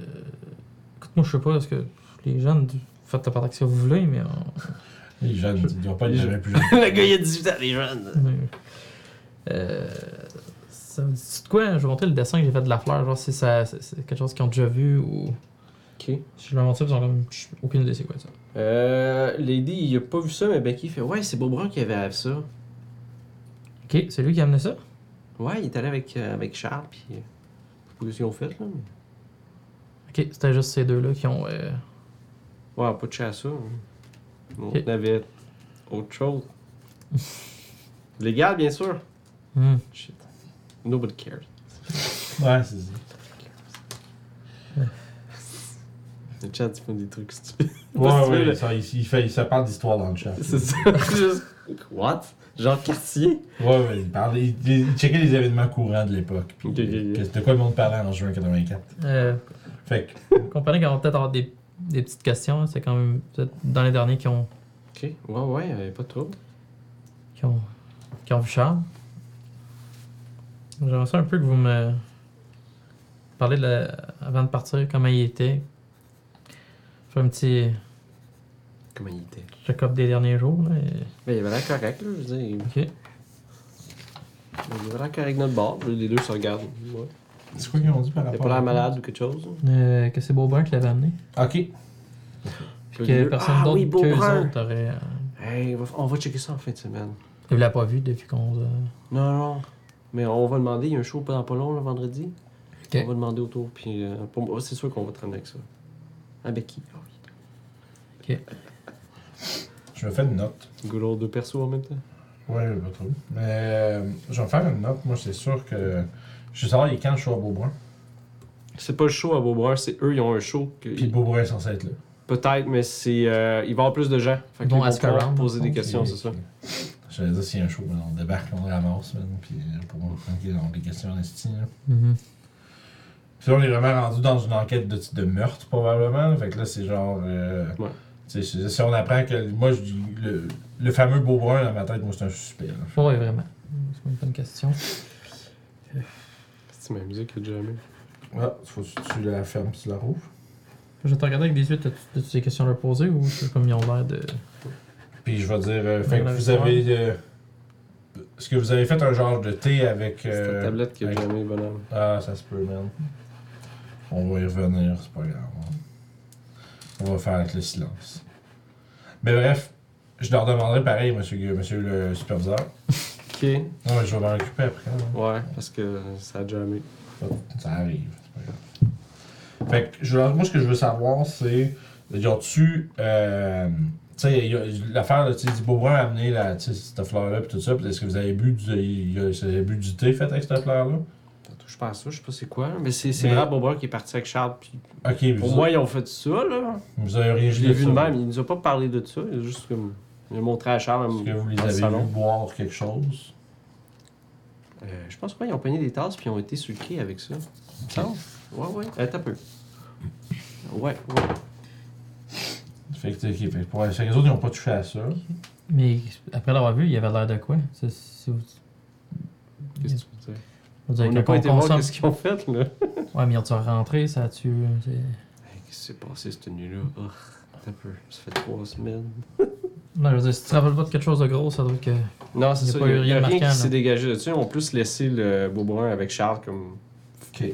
Moi, je sais pas, est-ce que les jeunes, faites la partie que vous voulez, mais. on- Les jeunes, ils doivent pas Les jamais plus jeunes. (laughs) le gars, il a 18 ans, les jeunes. Euh, ça me dit de quoi? Je vais montrer le dessin que j'ai fait de la fleur, genre si ça, c'est c'est quelque chose qu'ils ont déjà vu ou. Ok. Si je leur montre ça, ils ont comme. Aucune idée c'est quoi ça. Euh. Lady, il a pas vu ça, mais Becky fait Ouais, c'est Beaubrun qui avait ça. Ok, c'est lui qui a amené ça? Ouais, il est allé avec, euh, avec Charles, puis. euh, Je sais pas ce qu'ils ont fait, là. mais- Ok, c'était juste ces deux-là qui ont. euh, Ouais, pas de à ça. hein. On Ok. avait autre chose. Légal, bien sûr. hmm. Shit. Nobody cares. Ouais, c'est ça. (laughs) Le chat, ils font des trucs stupides. Ouais, ouais, ça, il, il fait, parle d'histoire dans le chat. C'est ça. (laughs) Juste, What? Genre quartier? Ouais, ouais, il parlait, il, il checkait les événements courants de l'époque. Puis, Ok, ok, ok. que- de quoi le monde parlait en juin 84. Euh, Fait que, (laughs) comprenez qu'on va peut-être avoir des, des petites questions. C'est quand même peut-être dans les derniers qui ont, Ok, ouais, ouais, euh, pas de trouble. qui ont, qui ont vu Charles. J'aimerais ça un peu que vous me parlez de la- avant de partir, comment il était. Faire un petit Comment il était? check-up des derniers jours. Là, et- Ben, il avait l'air correct, là, je veux dire. Ok. Il avait l'air correct notre bord. Les deux se regardent. Ouais. C'est quoi qu'ils ont dit par Il a rapport pas l'air malade ou quelque chose? Euh, que c'est Beaubrun qui l'avait amené. Ok. Puis que personne ah, d'autre oui, que autres aurait. euh, Hey, on va, on va checker ça en fin de semaine. Il l'a pas vu depuis qu'on. euh, Non, non. Mais on va demander, il y a un show pas dans pas long, le vendredi. Ok. On va demander autour, puis euh, pour moi, c'est sûr qu'on va te ramener avec ça. Ah, Becky. Ah oui. Je me fais une note. Good old deux persos en même temps. Ouais, pas trop. Mais euh, je vais me faire une note. Moi, c'est sûr que. Je veux savoir, il est quand le show à Beaubrun? C'est pas le show à Beaubrun, c'est eux, ils ont un show. Que... Puis Beaubrun est censé être là. Peut-être, mais c'est. euh, il va y avoir plus de gens. Fait Ils vont pouvoir around, poser des questions, c'est ça. J'allais dire s'il y a un show, on débarque, on ramasse, man, puis euh, pour tranquille, on des questions en esti, là. mhm. Puis là, on est vraiment rendu dans une enquête de, de meurtre, probablement. là. Fait que là, c'est genre. euh, Ouais. si- on apprend que. Moi, je dis. Le, le fameux Beaubrun, dans ma tête, moi, c'est un suspect. là. Ouais, vraiment. C'est une bonne question. C'est ma musique qui a jamais. Ah, faut que tu la fermes, tu la rouvres. Je vais te regarder avec des yeux, t'as-tu as des questions à leur poser ou c'est comme ils ont l'air de. Puis je vais dire. euh, fait que vous avez. euh, Est-ce que vous avez fait un genre de thé avec. C'est euh, ta tablette qui a avec- jamais, bonhomme. Ah, ça se peut, man. On va y revenir, c'est pas grave. hein. On va faire avec le silence. Mais bref, je leur demanderai pareil, monsieur, monsieur le superviseur. Ok. Non, mais je vais m'en occuper après. là. Ouais, parce que ça a jamais. Ça arrive, c'est pas grave. Fait que, je, moi, ce que je veux savoir, c'est. Y a-tu. Euh, tu sais, y a- l'affaire, là, tu sais, dit Beaubrun a amené la, tu sais, cette fleur-là, puis tout ça, puis est-ce que vous avez bu du, y a- vous avez bu du thé fait avec cette fleur-là? Je pense ça, je sais pas c'est quoi, mais c'est c'est Mais- vraiment Bobrun qui est parti avec Charles. Puis Ok, pour vous, moi, ils ont fait ça, là. vous avez rien Je l'ai vu de même, il nous a pas parlé de ça, il a juste comme. A montré à Charles Est-ce que vous les avez salon. vu boire quelque chose? Euh, je pense pas, ils ont pogné des tasses puis ils ont été quai avec ça. Semble. Ouais, ouais. Attends un peu. Ouais, ouais. Fait que, ok, fait que pour, les autres, ils n'ont pas touché à ça. Mais après l'avoir vu, il avait l'air de quoi? Qu'est-ce que tu veux dire? je On n'a quand pas été voir consomme- qu'est-ce qu'ils ont fait, là. (laughs) Ouais, mais ils ont-tu rentré, ça a-tu. c'est- Hey, Qu'est-ce qui s'est passé cette nuit-là? Oh, attends un peu. Ça fait trois semaines. (laughs) Non, je veux dire, si tu te rappelles pas de quelque chose de gros, ça doit être que. Non, c'est Il y a ça. pas Il eu n'y a, rien de rien marquant, qui s'est là. dégagé de dessus. On plus laissé le Beaubrun avec Charles comme. Ok.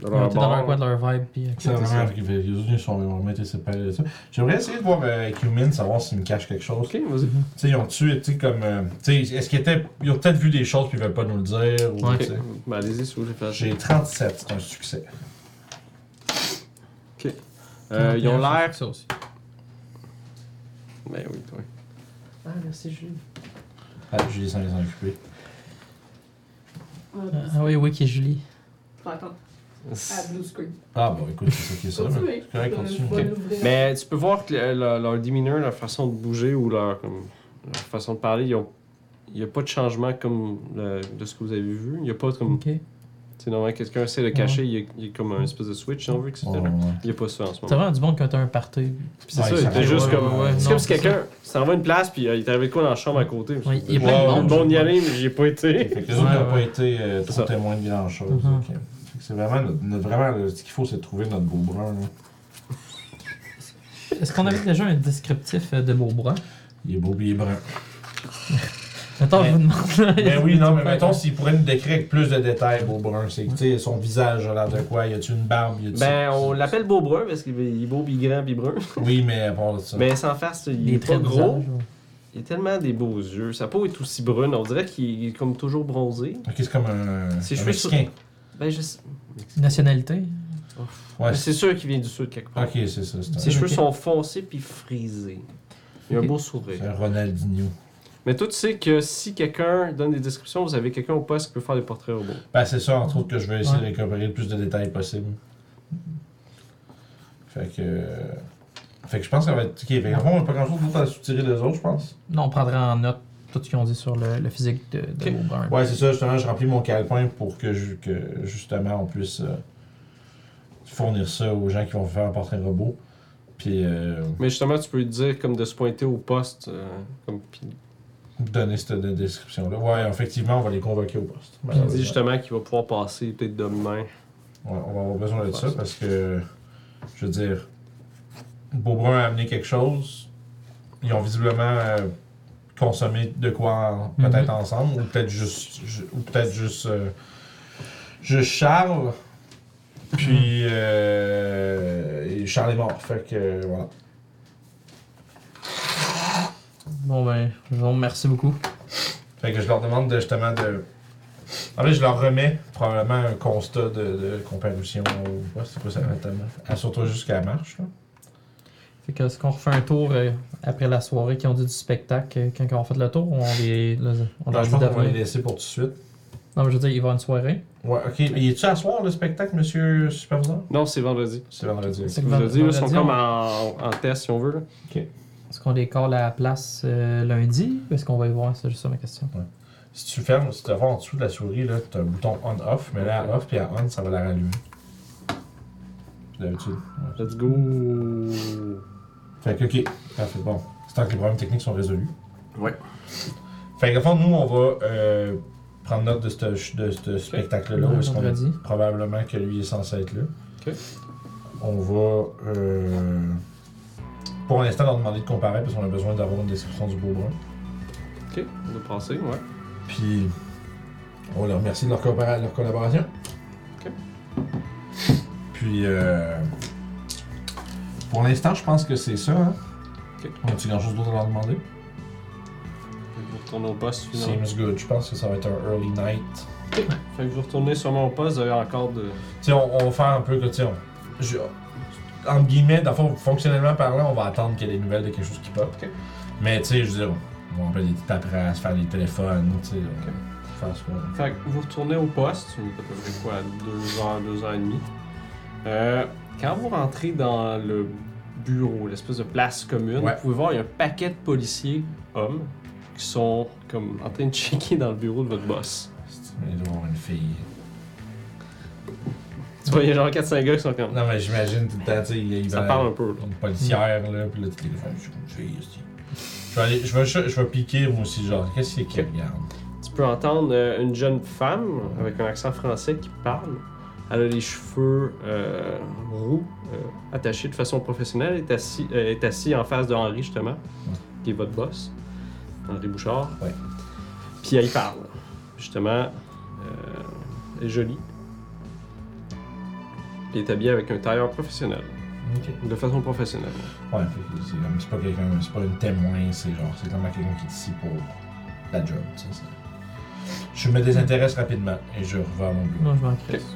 Dans Ils ont leur été dans leur coin de leur vibe, puis. euh, C'est que les ils sont vraiment été séparés de ça. J'aimerais essayer de voir euh, avec Human, savoir s'ils me cachent quelque chose. Ok, vas-y. Tu sais, ils ont tué, tu sais, comme. euh, tu sais, est-ce qu'ils étaient. Ils ont peut-être vu des choses puis ils veulent pas nous le dire. Ou, Ok. sais. Ben, allez-y, si vous voulez faire ça. J'ai 37, c'est un succès. Euh, ils ont l'air. Ça aussi. Ben oui, toi. Ah, merci, Julie. Ah, Julie s'en les a occupés. Ah oui, oui, qui est Julie. Faut attendre à blue screen. Ah, bon, écoute, c'est ça qui est ça. mais C'est correct, continue. Je vais l'ouvrir. Mais tu peux voir que le- leur, leur demeanor, leur façon de bouger ou leur, comme, leur façon de parler, ils ont- il n'y a pas de changement comme le- de ce que vous avez vu. Il n'y a pas comme. Ok. Sais, normalement, quelqu'un essaie de cacher, il y, a, il y a comme un espèce de switch, si on veut, etc. Ouais, ouais. Il n'y a pas ça en ce C'est moment. vraiment du monde quand t'as un party. C'est Ouais, ça, il était juste ouais, comme. c'est comme si c'est quelqu'un s'en va une place, puis euh, il est arrivé quoi dans la chambre à côté. Ouais, il y a plein de monde. Bon d'y aller, mais j'y ai pas été. Fait que les autres n'ont pas été euh, trop témoins de grand chose. Fait que c'est vraiment, notre, notre- vraiment ce qu'il faut, c'est de trouver notre beau brun. Est-ce qu'on avait déjà un descriptif euh, de Beaubrun? Il est beau, il est brun. (laughs) Attends, je vous demande. Ben oui, non, mais mettons, s'il pourrait nous décrire avec plus de détails, beau brun, c'est que, son visage a l'air de quoi? Y a-tu une barbe? Y. Ben, on l'appelle beau brun parce qu'il est beau, puis grand, puis brun. Oui, mais à part de ça. Mais sans faire, c'est- il est pas gros. visage, ouais. Il a tellement des beaux yeux. Sa peau est aussi brune. On dirait qu'il est comme toujours bronzé. Ok, c'est comme un. Cheveux Mexicain. Ben, je sais. Nationalité Ouais, Mais c'est sûr qu'il vient du sud quelque part. Ok, c'est ça. C'est Ses cheveux sont foncés puis frisés. Il a un beau c'est sourire. un Ronaldinho. Mais toi, tu sais que si quelqu'un donne des descriptions, vous avez quelqu'un au poste qui peut faire des portraits robots. Ben, c'est ça, entre autres, que je vais essayer Ouais. de récupérer le plus de détails possible. Fait que. Fait que je pense que ça va être. Ok, fait on n'a pas grand chose d'autre à soutirer des autres, je pense. Non, on prendra en note tout ce qu'ils ont dit sur le, le physique de, de Ok. Beaubrun. Ouais, c'est ça, justement, je remplis mon calepin pour que, ju- que justement on puisse euh, fournir ça aux gens qui vont faire un portrait robot. Puis euh, Mais justement, tu peux lui dire comme de se pointer au poste. euh, comme, puis donner cette de- description-là. Ouais, effectivement, on va les convoquer au poste. il dit justement qu'il va pouvoir passer peut-être demain. Ouais, on va avoir besoin de ça parce que, je veux dire, Beaubrun a amené quelque chose. Ils ont visiblement euh, consommé de quoi en- peut-être ensemble, ou peut-être juste, ju- ou peut-être juste, euh, juste Charles. Puis euh, et Charles est mort, fait que voilà. Bon, ben, je vous remercie beaucoup. Fait que je leur demande de, justement de. En fait, je leur remets probablement un constat de, de comparution ou pas, c'est quoi ça exactement. Assure-toi jusqu'à la marche, là. Fait que, est-ce qu'on refait un tour euh, après la soirée qui ont dit du spectacle, euh, quand ils ont fait le tour, ou on les. on Non, je pense de qu'on va les laisser pour tout de suite. Non, mais je veux dire, il va y avoir une soirée. Ouais, ok. Mais y est-tu à soir le spectacle, monsieur superviseur? Non, c'est vendredi. C'est vendredi. C'est ai dit, là, ils sont vendredi, comme on- en, en test si on veut. Là. Est-ce qu'on à la place euh, lundi ou est-ce qu'on va y voir? C'est juste ça ma question. Si tu fermes, si tu vas en dessous de la souris, là, t'as un bouton on-off, mais là, à off, puis à on, ça va la rallumer. D'habitude. ouais. Let's go. Fait que, ok. Parfait. Bon. C'est tant que les problèmes techniques sont résolus. Ouais. Fait que, au fond, nous, on va euh, prendre note de ce spectacle-là. Ouais, où est-ce qu'on est vendredi. probablement que lui est censé être là. Ok. On va. Euh, pour l'instant, leur demander de comparer parce qu'on a besoin d'avoir une description du beau brun. Ok, on va passer, ouais. Puis, on leur remercie de leur, leur collaboration. Ok. Puis, euh, pour l'instant, je pense que c'est ça. Hein? Ok. On a-tu grand chose d'autre à leur demander? Vous retournez au poste finalement. Seems good. Je pense que ça va être un early night. Fait que vous retournez sûrement au poste, vous avez encore de. Tu sais, on, on va faire un peu que, tu sais, on- je- entre guillemets, dans le fond, fonctionnellement parlant, on va attendre qu'il y ait des nouvelles de quelque chose qui pop. Mais, tu sais, je veux dire, on va faire des petites paperasses, faire des téléphones, tu sais, euh, faire ce qu'on Fait que vous retournez au poste, à peu près quoi, deux heures, deux heures et demie. Euh, quand vous rentrez dans le bureau, l'espèce de place commune, Ouais. vous pouvez voir, il y a un paquet de policiers hommes qui sont comme en train de checker dans le bureau de votre boss. Il doit y avoir une fille. Tu vois, il y a genre 4-5 gars qui sont comme. Non, mais j'imagine tout le temps, tu sais, il Ça va- parle un peu, là. Une policière, là, puis là, tu téléphones, je suis ici. Je vais aller, je vais, je vais piquer, moi aussi, genre, qu'est-ce qu'il y a qui regarde? Tu peux entendre euh, une jeune femme avec un accent français qui parle. Elle a les cheveux euh, roux, euh, attachés de façon professionnelle. Elle est assise assis en face de Henri, justement, qui est votre boss, Henri Bouchard. Ouais. Puis elle y parle. Justement, euh, elle est jolie. Puis elle est habillée avec un tailleur professionnel, de façon professionnelle. Ouais, c'est comme- c'est pas quelqu'un, c'est pas une témoin, c'est genre, c'est vraiment quelqu'un qui est ici pour la job, tu sais. Je me désintéresse rapidement et je revois à mon bureau. Non, je m'en crisse.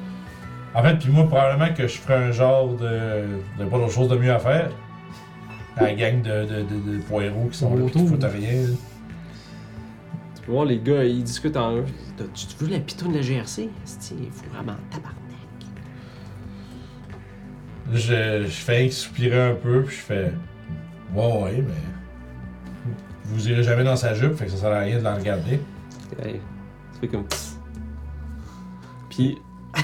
En fait, puis moi, probablement que je ferais un genre de. de pas d'autre chose de mieux à faire. À la gang de, de, de, de poireaux qui sont là, pis qui Autour. foutent rien. Tu peux voir les gars, ils discutent en eux. Tu veux la pitoune de la GRC? Il faut vraiment tabarnak. Je, je fais soupirer un peu, puis je fais. Ouais, ouais, mais. Vous irez jamais dans sa jupe, fait que ça sert à rien de la regarder. Hey, tu fais comme.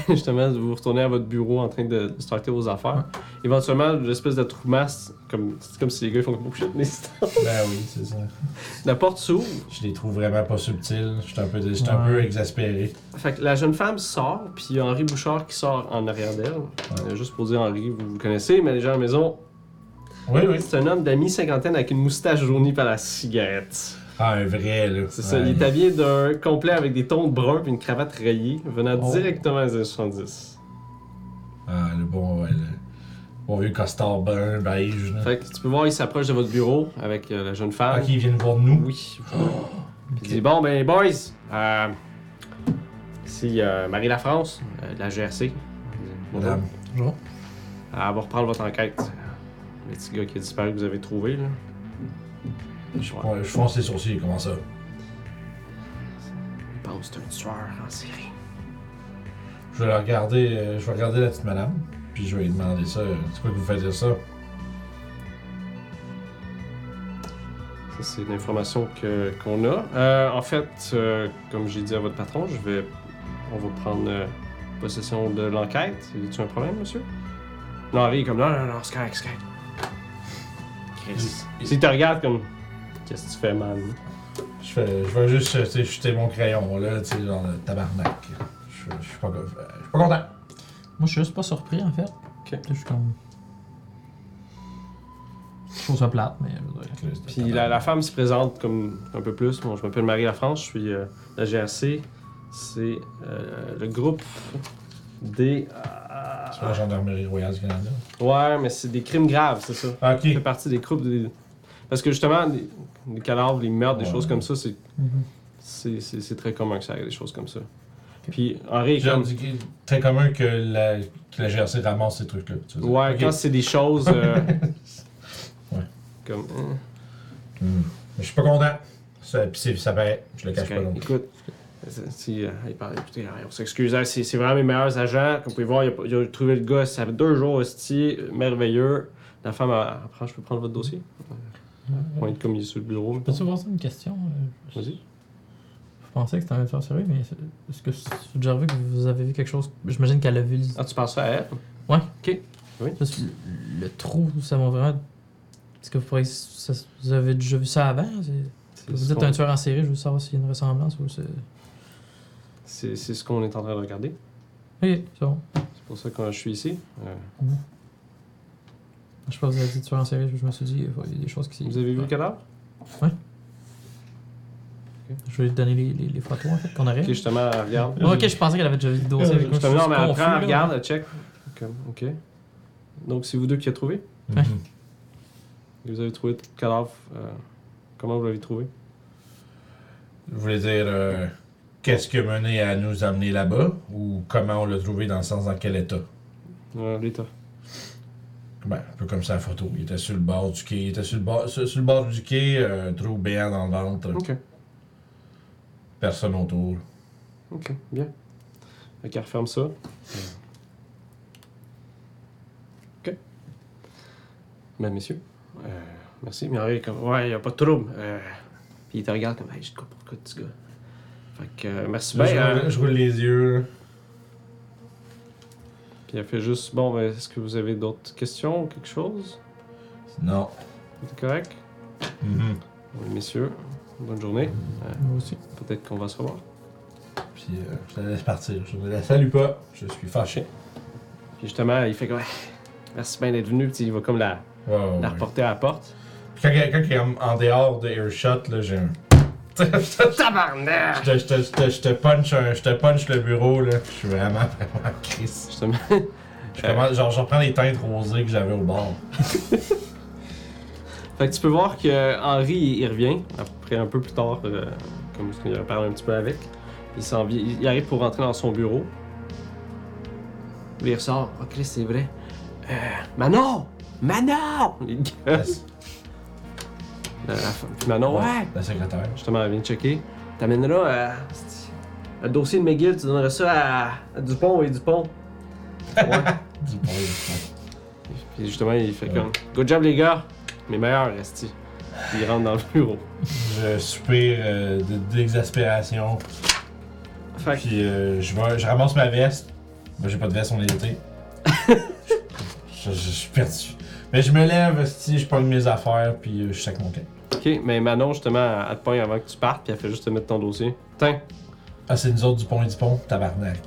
(laughs) Justement, vous retournez à votre bureau en train de starter vos affaires. Éventuellement, l'espèce de trou masse, comme, c'est comme si les gars ils font n'hésite pas. (laughs) Ben oui, c'est ça. La porte s'ouvre. Je les trouve vraiment pas subtils. Je suis un peu, j'étais un peu exaspéré. Fait que la jeune femme sort, puis il y a Henri Bouchard qui sort en arrière d'elle. Euh, juste pour dire, Henri, vous le connaissez, mais les gens à la maison, Oui, oui. c'est un homme d'amis cinquantaine avec une moustache jaunie par la cigarette. Ah, un vrai, là. C'est ça, il est habillé d'un complet avec des tons de brun puis une cravate rayée, venant Oh. directement des années 70. Ah, le bon, ouais, le bon vieux costard brun, beige, là. Fait que tu peux voir, il s'approche de votre bureau avec euh, la jeune femme. Ah, qui viennent voir de nous? Oui. Puis (gasps) Il dit Bon, ben, boys, euh, ici euh, Marie Lafrance, euh, de la GRC. Bonjour. Madame. Bonjour. Elle va reprendre votre enquête. Le petit gars qui a disparu que vous avez trouvé, là. Je, ouais, je fonce les sourcils, comment ça? Je pense que c'est un tueur en série. Je vais la regarder, euh, je vais regarder la petite madame. Puis je vais lui demander ça. C'est quoi que vous faites dire ça? Ça, c'est l'information que- qu'on a. Euh, en fait, euh, comme j'ai dit à votre patron, je vais. On va prendre euh, possession de l'enquête. Y a-tu un problème, monsieur? Non, Henri est comme non, non, non, c'est correct, c'est correct. Chris. S'il te regarde comme. Qu'est-ce que tu fais, man? Je fais, je vais juste, tu sais, jeter mon crayon, là, tu sais, genre le tabarnak. Je je suis pas, euh, je suis pas content. Moi, je suis juste pas surpris, en fait. Ok. Je suis comme. Je trouve ça plate, mais veux. Puis la, la femme se présente comme un peu plus. Moi, je m'appelle Marie Lafrance, je suis euh, la GRC. C'est euh, le groupe des. euh, C'est pas la gendarmerie royale du Canada? ouais, mais c'est des crimes graves, c'est ça. Ah, Ça fait ok. partie des groupes des. Parce que justement, les, les cadavres, les meurtres, des Ouais. choses comme ça, c'est, Mhm. c'est, c'est, c'est très commun que ça arrive, des choses comme ça. Puis Henri comme. très commun que la, que la GRC ramasse ces trucs-là. tu veux dire. Ouais, quand c'est des choses. euh, (laughs) Ouais. Comme. hein. Mais je suis pas content. Ça, puis c'est- ça paraît. Je le cache pas non plus. Écoute, c'est- si, euh, il parle, écoutez, on s'excuse, hein, c'est, c'est vraiment mes meilleurs agents. Comme vous pouvez voir, il a, pas- il a trouvé le gars, ça fait deux jours, hostie, merveilleux. La femme, elle, elle prend, je peux prendre votre dossier? Pointe comme il est sur le bureau. Peux-tu voir ça une question euh, Vas-y. Je pensais que c'était un tueur sérieux, mais est-ce que c'est déjà arrivé que vous avez vu quelque chose? J'imagine qu'elle a vu le, Ah, tu penses ça à elle? juste le, le trou, ça m'a vraiment. Est-ce que vous, pourriez, ça- vous avez déjà vu ça avant? C'est- C'est Vous êtes un tueur en série, je veux savoir s'il y a une ressemblance ou c'est. C'est, c'est ce qu'on est en train de regarder. Ok, c'est bon. C'est pour ça que je suis ici. Euh, Je sais pas, vous avez dit tueur en série, je me suis dit, il y a des choses qui. vous avez vu le cadavre? Je vais lui donner les, les, les photos en fait qu'on aurait. Ok, justement, elle regarde. Ah, ok, je pensais qu'elle avait déjà vu le dossier avec moi. Je suis mais confus, là. regarde, elle check. Comme, ok. Donc, c'est vous deux qui avez trouvé? Ouais. Et Vous avez trouvé le cadavre. euh, comment vous l'avez trouvé? Vous voulez dire euh, qu'est-ce qui a mené à nous amener là-bas ou comment on l'a trouvé dans le sens dans quel état? Euh, L'état. Ben, un peu comme la photo. Il était sur le bord du quai. Il était sur le bord, sur, sur le bord du quai, euh, un trou béant dans le ventre. Ok. Personne autour. Ok, bien. Fait qu'elle referme ça. Ok. Ben, messieurs, euh, merci. Mais est comme, ouais, y a pas de trouble. Euh, puis il te regarde comme, hey, je te comprends petit gars? Fait que, merci bien. je roule les yeux. Puis elle fait juste, bon, ben, est-ce que vous avez d'autres questions ou quelque chose? Non. C'est correct? Mhm. Oui, messieurs, bonne journée. Euh, Moi aussi. Peut-être qu'on va se revoir. Puis euh, je la laisse partir. Je ne la salue pas. Je suis fâché. Puis justement, il fait comme, Ouais, merci bien d'être venu. Puis il va comme la, ouais, la reporter à la porte. Puis Quand, quand il est en, en dehors de Earshot, là, j'ai un. (laughs) Tabarnak! Je te, je, te, je, te, je te punch un- je te punch le bureau, là. Je suis vraiment, (laughs) vraiment en crise. Justement. Je commence, genre, je reprends les teintes rosées que j'avais au bord. (laughs) Fait que tu peux voir que Henri, il, revient, après un peu plus tard, euh, comme il a parlé un petit peu avec. Il, s'en vient- il arrive pour rentrer dans son bureau. Il ressort. Oh, Chris, c'est vrai. Euh, Manon! Manon! Il gueule. Femme. Puis Manon, ouais! la secrétaire. Justement, elle vient de checker. T'amèneras euh, c'est- le dossier de McGill, tu donneras ça à, à Dupont et Dupont. Ouais. Du bon, du Puis justement, il fait Ouais. comme Good job, les gars! Mes meilleurs, Resti. Puis il rentre dans le bureau. Je soupire euh, de- d'exaspération. Fait que Puis euh, je, vais, je ramasse ma veste. Moi, j'ai pas de veste, on est l'été. (laughs) je, je- je suis perdu. Mais je me lève, si je pogne mes affaires, puis euh, je sac mon camp. Ok, mais Manon, justement, elle te pogne avant que tu partes, puis elle fait juste te mettre ton dossier. Tiens, Ah, c'est nous autres du pont et du pont, tabarnak.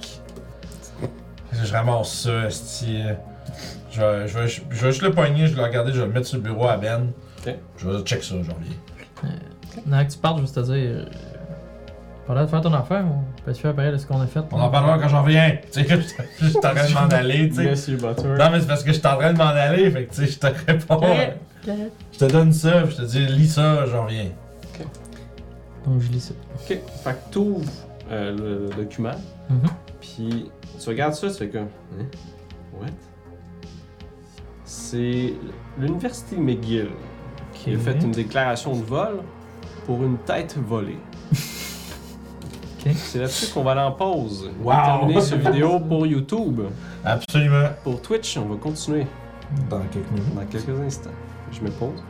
Je ramasse ça, esti. Je vais, je, vais, je vais juste le pogner, je vais le regarder, je vais le mettre sur le bureau à Ben. Ok. Je vais check ça, je reviens. Avant que tu partes, je veux te dire. euh, Pendant de faire ton affaire, on peut se faire pareil de ce qu'on a fait. On en parlera quand j'en reviens. Tu sais, je (laughs) je suis en train de m'en aller, tu sais. Monsieur Butter. Non, mais c'est parce que je suis en train de m'en aller, fait que tu sais, je te réponds. Je te donne ça, puis je te dis, lis ça, j'en reviens. Donc je lis ça. Ok, fait que t'ouvres euh, le, le document, Mhm. puis tu regardes ça, tu fais comme. Hein? What? C'est l'Université McGill qui a fait une déclaration de vol pour une tête volée. Ok. C'est là-dessus qu'on va aller en pause. On Wow. va terminer cette vidéo pour YouTube. Absolument. Pour Twitch, on va continuer Dans quelques minutes. dans quelques instants. Je me pose.